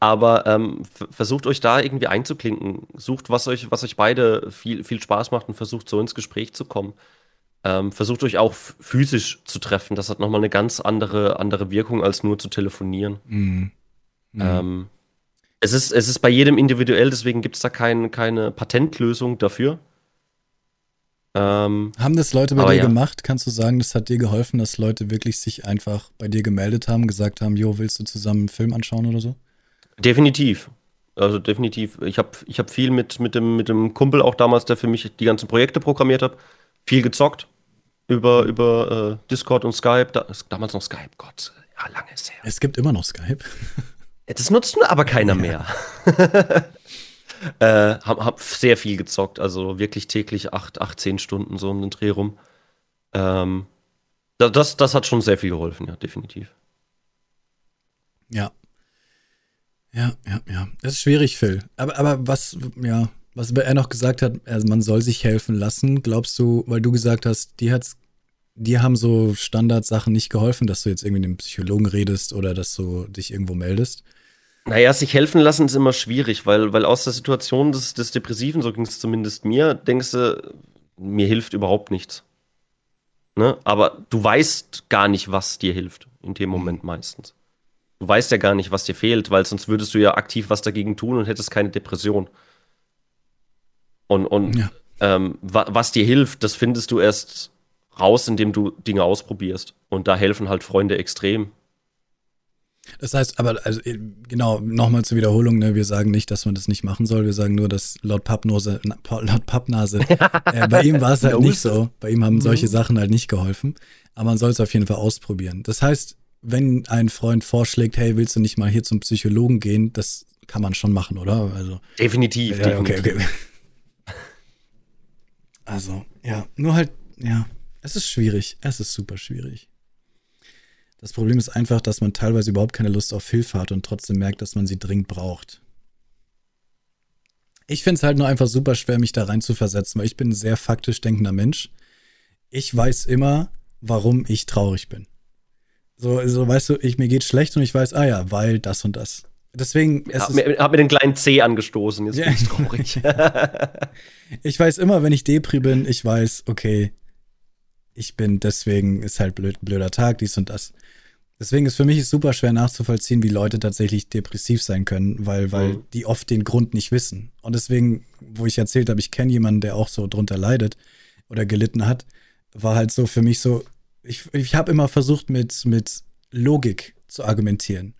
B: Aber ähm, versucht euch da irgendwie einzuklinken. Sucht, was euch, was euch beide viel, viel Spaß macht und versucht so ins Gespräch zu kommen. Ähm, versucht euch auch physisch zu treffen. Das hat nochmal eine ganz andere, andere Wirkung, als nur zu telefonieren. Mhm. Mhm. Ähm, es, ist, es ist bei jedem individuell, deswegen gibt es da kein, keine Patentlösung dafür.
A: Ähm, haben das Leute bei dir ja. gemacht? Kannst du sagen, das hat dir geholfen, dass Leute wirklich sich einfach bei dir gemeldet haben, gesagt haben, jo, willst du zusammen einen Film anschauen oder so?
B: Definitiv. Also definitiv. Ich habe ich hab viel mit, mit, dem, mit dem Kumpel auch damals, der für mich die ganzen Projekte programmiert hat, viel gezockt über, über äh, Discord und Skype. Da, damals noch Skype, Gott, ja, lange ist her.
A: Es gibt immer noch Skype.
B: Das nutzt aber keiner mehr. äh, hab, hab sehr viel gezockt, also wirklich täglich 8, 8 10 Stunden so um den Dreh rum. Ähm, das, das hat schon sehr viel geholfen, ja, definitiv.
A: Ja. Ja, ja, ja. Das ist schwierig, Phil. Aber, aber was, ja, was er noch gesagt hat, also man soll sich helfen lassen, glaubst du, weil du gesagt hast, die hat's, die haben so Standardsachen nicht geholfen, dass du jetzt irgendwie mit einem Psychologen redest oder dass du dich irgendwo meldest?
B: Naja, sich helfen lassen ist immer schwierig, weil, weil aus der Situation des, des Depressiven, so ging es zumindest mir, denkst du, mir hilft überhaupt nichts. Ne? Aber du weißt gar nicht, was dir hilft, in dem Moment meistens. Du weißt ja gar nicht, was dir fehlt, weil sonst würdest du ja aktiv was dagegen tun und hättest keine Depression. Und, und ja. ähm, wa was dir hilft, das findest du erst raus, indem du Dinge ausprobierst. Und da helfen halt Freunde extrem.
A: Das heißt, aber also genau, nochmal zur Wiederholung, ne, wir sagen nicht, dass man das nicht machen soll, wir sagen nur, dass laut Pappnose, laut Pappnase, äh, bei ihm war es halt nicht so. Bei ihm haben solche mhm. Sachen halt nicht geholfen. Aber man soll es auf jeden Fall ausprobieren. Das heißt, wenn ein Freund vorschlägt, hey, willst du nicht mal hier zum Psychologen gehen, das kann man schon machen, oder? Also,
B: definitiv,
A: ja,
B: definitiv.
A: Okay, okay. Also, ja, nur halt, ja, es ist schwierig. Es ist super schwierig. Das Problem ist einfach, dass man teilweise überhaupt keine Lust auf Hilfe hat und trotzdem merkt, dass man sie dringend braucht. Ich finde es halt nur einfach super schwer, mich da rein zu versetzen, weil ich bin ein sehr faktisch denkender Mensch. Ich weiß immer, warum ich traurig bin. So, so weißt du, ich, mir geht schlecht und ich weiß, ah ja, weil das und das. Deswegen.
B: Es hab, mir, hab mir den kleinen C angestoßen, jetzt ja. bin ich traurig.
A: ich weiß immer, wenn ich Depri bin, ich weiß, okay, ich bin deswegen, ist halt blöd, blöder Tag, dies und das. Deswegen ist für mich super schwer nachzuvollziehen, wie Leute tatsächlich depressiv sein können, weil, weil mhm. die oft den Grund nicht wissen. Und deswegen, wo ich erzählt habe, ich kenne jemanden, der auch so drunter leidet oder gelitten hat, war halt so für mich so, ich, ich habe immer versucht, mit, mit Logik zu argumentieren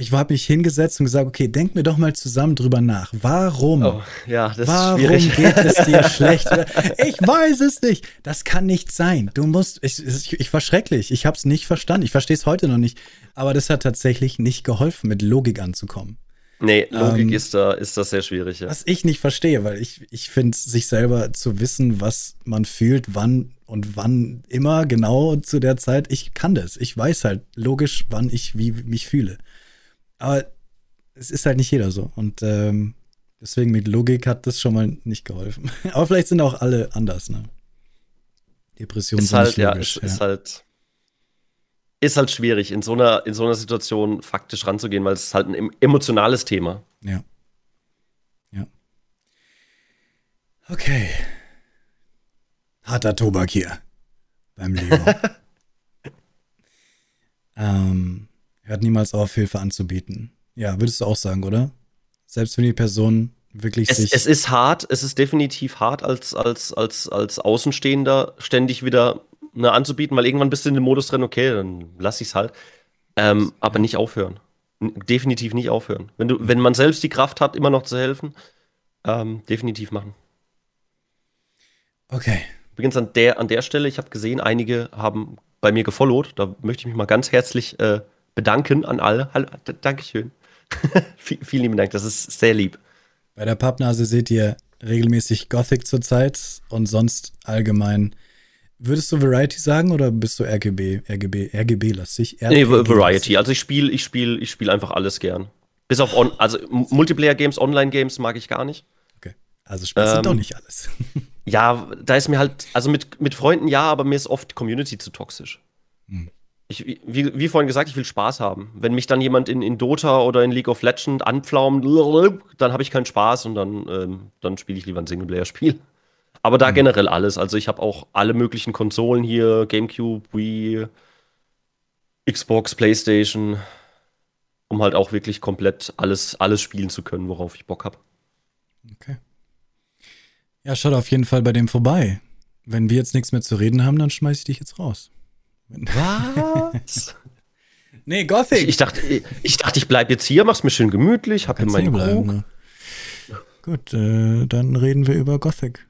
A: ich habe mich hingesetzt und gesagt, okay, denk mir doch mal zusammen drüber nach. Warum? Oh,
B: ja, das
A: warum geht es dir schlecht? Ich weiß es nicht. Das kann nicht sein. Du musst, ich, ich, ich war schrecklich. Ich habe es nicht verstanden. Ich verstehe es heute noch nicht. Aber das hat tatsächlich nicht geholfen, mit Logik anzukommen.
B: Nee, Logik ähm, ist da, ist das sehr schwierig. Ja.
A: Was ich nicht verstehe, weil ich, ich finde, sich selber zu wissen, was man fühlt, wann und wann immer genau zu der Zeit, ich kann das. Ich weiß halt logisch, wann ich wie mich fühle. Aber es ist halt nicht jeder so. Und ähm, deswegen mit Logik hat das schon mal nicht geholfen. Aber vielleicht sind auch alle anders, ne? Depressionen
B: ist sind halt, ja, logisch, ist, ja. ist halt ist halt schwierig, in so einer, in so einer Situation faktisch ranzugehen, weil es ist halt ein emotionales Thema.
A: Ja. Ja. Okay. Harter Tobak hier beim Leo. Ähm, hört niemals auf, Hilfe anzubieten. Ja, würdest du auch sagen, oder? Selbst wenn die Person wirklich
B: es,
A: sich.
B: Es ist hart, es ist definitiv hart, als, als, als, als Außenstehender ständig wieder ne, anzubieten, weil irgendwann bist du in dem Modus drin, okay, dann lass ich's halt. Ähm, aber nicht aufhören. Definitiv nicht aufhören. Wenn, du, wenn man selbst die Kraft hat, immer noch zu helfen, ähm, definitiv machen.
A: Okay.
B: Übrigens an der, an der Stelle, ich habe gesehen, einige haben bei mir gefollowt. Da möchte ich mich mal ganz herzlich äh, bedanken an alle. Hallo, Dankeschön. vielen lieben Dank, das ist sehr lieb.
A: Bei der Pappnase seht ihr regelmäßig Gothic zurzeit und sonst allgemein. Würdest du Variety sagen oder bist du RGB, RGB, RGB-lastig?
B: Nee, Variety. Also ich spiele ich spiel, ich spiel einfach alles gern. Bis auf, on, also Multiplayer-Games, Online-Games mag ich gar nicht.
A: Also spielst ähm, du doch nicht alles.
B: ja, da ist mir halt, also mit, mit Freunden ja, aber mir ist oft Community zu toxisch. Hm. Ich, wie, wie, vorhin gesagt, ich will Spaß haben. Wenn mich dann jemand in, in Dota oder in League of Legends anpflaumt, dann habe ich keinen Spaß und dann, ähm, dann spiele ich lieber ein Singleplayer-Spiel. Aber da mhm. generell alles. Also ich habe auch alle möglichen Konsolen hier: GameCube, Wii, Xbox, PlayStation, um halt auch wirklich komplett alles, alles spielen zu können, worauf ich Bock habe.
A: Okay. Ja, schaut auf jeden Fall bei dem vorbei. Wenn wir jetzt nichts mehr zu reden haben, dann schmeiß ich dich jetzt raus.
B: Was?
A: nee, Gothic.
B: Ich, ich, dachte, ich, ich dachte, ich bleib jetzt hier, mach's mir schön gemütlich, hab hier meinen Krug. Ne?
A: Gut, äh, dann reden wir über Gothic.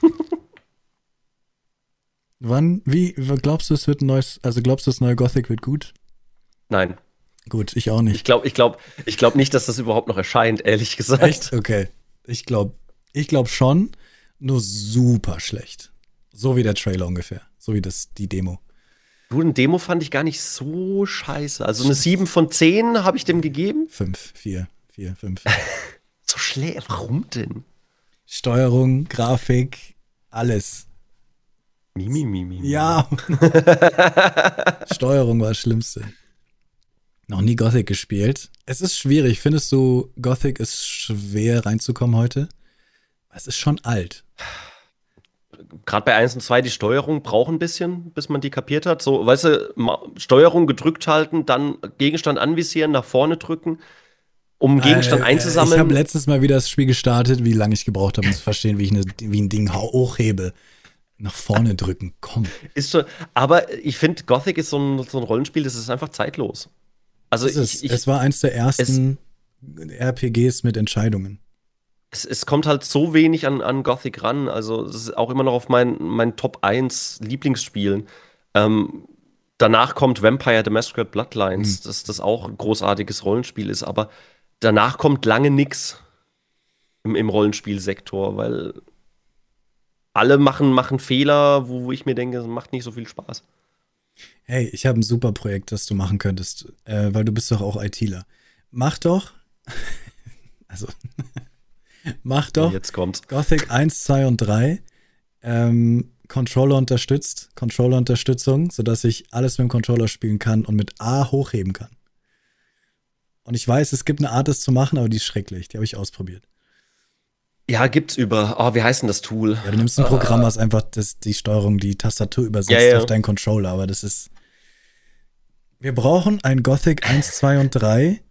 A: Wann, wie, glaubst du, es wird ein neues, also glaubst du, das neue Gothic wird gut?
B: Nein.
A: Gut, ich auch nicht.
B: Ich glaube ich glaub, ich glaub nicht, dass das überhaupt noch erscheint, ehrlich gesagt. Echt?
A: Okay. Ich glaube ich glaub schon, nur super schlecht. So wie der Trailer ungefähr. So wie das, die Demo.
B: Du, eine Demo fand ich gar nicht so scheiße. Also eine 7 von 10 habe ich dem gegeben.
A: 5, 4, 4, 5.
B: so schlecht. Warum denn?
A: Steuerung, Grafik, alles.
B: Mimi, Mimi.
A: Mi. Ja. Steuerung war das Schlimmste. Noch nie Gothic gespielt. Es ist schwierig. Findest du, Gothic ist schwer reinzukommen heute? Es ist schon alt
B: gerade bei 1 und 2 die Steuerung braucht ein bisschen, bis man die kapiert hat. So, weißt du, Steuerung gedrückt halten, dann Gegenstand anvisieren, nach vorne drücken, um Gegenstand äh, einzusammeln.
A: Ich habe letztes Mal wieder das Spiel gestartet, wie lange ich gebraucht habe, um zu verstehen, wie ich eine, wie ein Ding hochhebe. Nach vorne drücken, komm.
B: Ist schon, aber ich finde, Gothic ist so ein, so ein Rollenspiel, das ist einfach zeitlos.
A: Also ich, ich, es war eins der ersten RPGs mit Entscheidungen
B: es, es, kommt halt so wenig an, an Gothic ran. Also, es ist auch immer noch auf mein, mein Top 1 Lieblingsspielen. Ähm, danach kommt Vampire the Masquerade Bloodlines, mhm. dass das auch ein großartiges Rollenspiel ist, aber danach kommt lange nichts im, im Rollenspielsektor, weil alle machen, machen Fehler, wo, wo ich mir denke, es macht nicht so viel Spaß.
A: Hey, ich habe ein super Projekt, das du machen könntest, äh, weil du bist doch auch ITler. Mach doch, also Mach doch.
B: Jetzt kommt's.
A: Gothic 1, 2 und 3. Ähm, Controller unterstützt, Controller-Unterstützung, sodass ich alles mit dem Controller spielen kann und mit A hochheben kann. Und ich weiß, es gibt eine Art, das zu machen, aber die ist schrecklich. Die habe ich ausprobiert.
B: Ja, gibt's über. Oh, wie heißt denn das Tool?
A: Ja, du nimmst ein Programm, was einfach das, die Steuerung, die Tastatur übersetzt ja, ja. auf deinen Controller, aber das ist. Wir brauchen ein Gothic 1, 2 und 3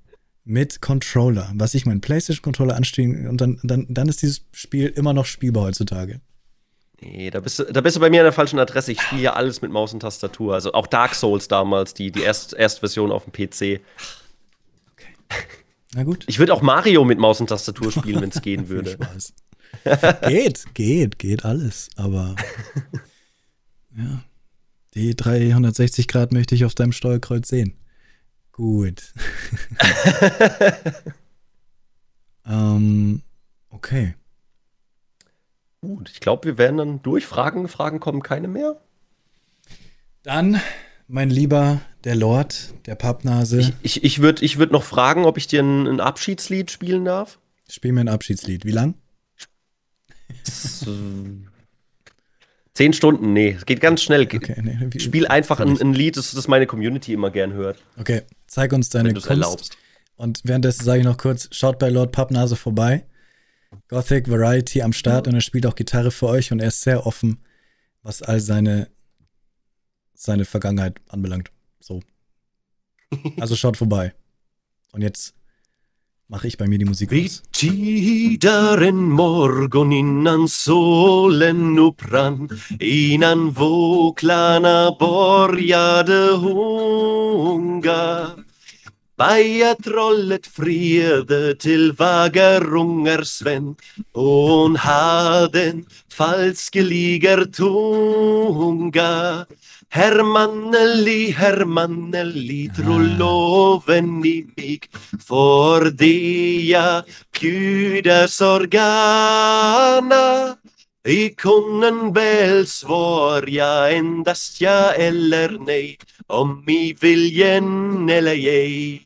A: mit Controller, was ich meinen PlayStation-Controller anstehen und dann, dann, dann ist dieses Spiel immer noch spielbar heutzutage.
B: Nee, da bist, du, da bist du bei mir an der falschen Adresse. Ich spiele ja alles mit Maus und Tastatur. Also auch Dark Souls damals, die, die Erst, Erstversion auf dem PC. Okay. Na gut. Ich würde auch Mario mit Maus und Tastatur spielen, wenn es gehen würde.
A: Geht, geht, geht alles. Aber ja, die 360 Grad möchte ich auf deinem Steuerkreuz sehen. Gut. ähm, okay.
B: Gut, ich glaube, wir werden dann durch. Fragen, Fragen kommen keine mehr.
A: Dann, mein lieber, der Lord, der Pappnase.
B: Ich, ich, ich würde ich würd noch fragen, ob ich dir ein, ein Abschiedslied spielen darf.
A: Spiel mir ein Abschiedslied. Wie lang?
B: Zehn Stunden, nee, es geht ganz schnell. Okay, nee, Spiel einfach ein, ein, Lied, das, das meine Community immer gern hört.
A: Okay, zeig uns deine Kunst. Erlaubst. Und währenddessen sage ich noch kurz, schaut bei Lord Pappnase vorbei. Gothic Variety am Start und er spielt auch Gitarre für euch und er ist sehr offen, was all seine, seine Vergangenheit anbelangt. So. Also schaut vorbei. Und jetzt mache ich bei mir die Musik
B: Vid
A: aus.
B: tidaren morgon innan solen upprann Innan våklarna började hunga Bajatrollet friade till vagarungars vän och hon hade en falskeliger tunga Hermanneli, Hermanneli, trolloven i mig. För det jag bjuders organa i kunden väl svar jag endast ja eller nej. Om i viljen eller ej.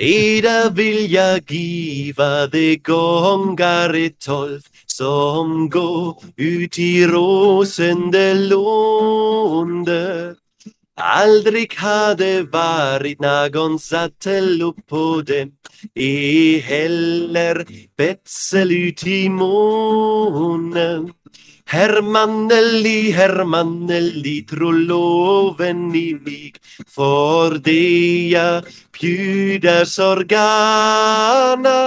B: Ida vill jag giva det gångar i tolv som går ut i rosende lunde. Aldrig hade varit någon sattel på dem i heller betsel ut i månen. Hermanelli, Hermanelli, tro loven i mig för det jag bjuders organa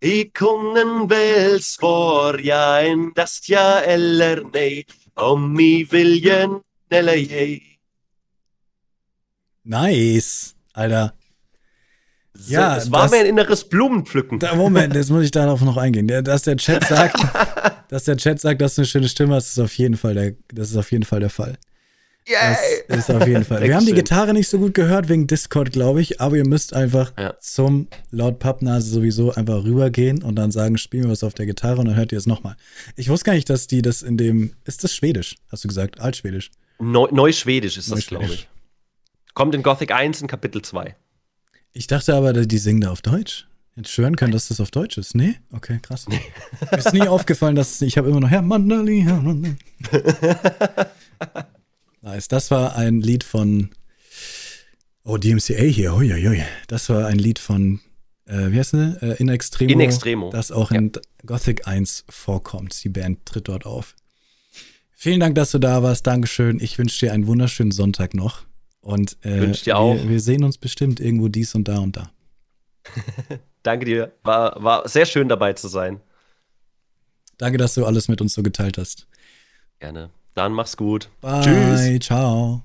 B: i kunden väl svar jag endast ja eller nej om i viljen eller ej.
A: Nice, Alter. Ja,
B: es war
A: das-
B: mir ein inneres Blumenpflücken.
A: Da, Moment, jetzt muss ich darauf noch eingehen. Dass der Chat sagt, dass der Chat sagt, dass du eine schöne Stimme hast, ist auf jeden Fall der, das ist auf jeden Fall der Fall. Das ist auf jeden Fall. Wir haben die. Gitarre nicht so gut gehört wegen Discord, glaube ich, aber ihr müsst einfach
B: Ja.
A: zum laut Pappnase sowieso einfach rübergehen und dann sagen, spielen wir was auf der Gitarre und dann hört ihr es nochmal. Ich wusste gar nicht, dass die das in dem, ist das Schwedisch, hast du gesagt, Altschwedisch.
B: Neu, Neuschwedisch ist das,
A: Neuschwedisch.
B: glaube ich. Kommt in Gothic 1 in Kapitel 2.
A: Ich dachte aber, die singen da auf Deutsch. Jetzt schwören können, dass das auf Deutsch ist. Nee? Okay, krass. Mir ist nie aufgefallen, dass ich habe immer noch Herr Mandali, Herr Mandali. nice. Das war ein Lied von Oh, DMCA hier. Huiuiui. Das war ein Lied von äh, wie heißt sie? Äh, In Extremo.
B: In Extremo.
A: Das auch in Gothic 1 vorkommt. Die Band tritt dort auf. Vielen Dank, dass du da warst. Dankeschön. Ich wünsche dir einen wunderschönen Sonntag noch. Und äh,
B: Wünsch dir auch.
A: Wir, wir sehen uns bestimmt irgendwo dies und da und da.
B: Danke dir. War, war sehr schön dabei zu sein.
A: Danke, dass du alles mit uns so geteilt hast.
B: Gerne. Dann mach's gut.
A: Bye.
B: Tschüss.
A: Ciao.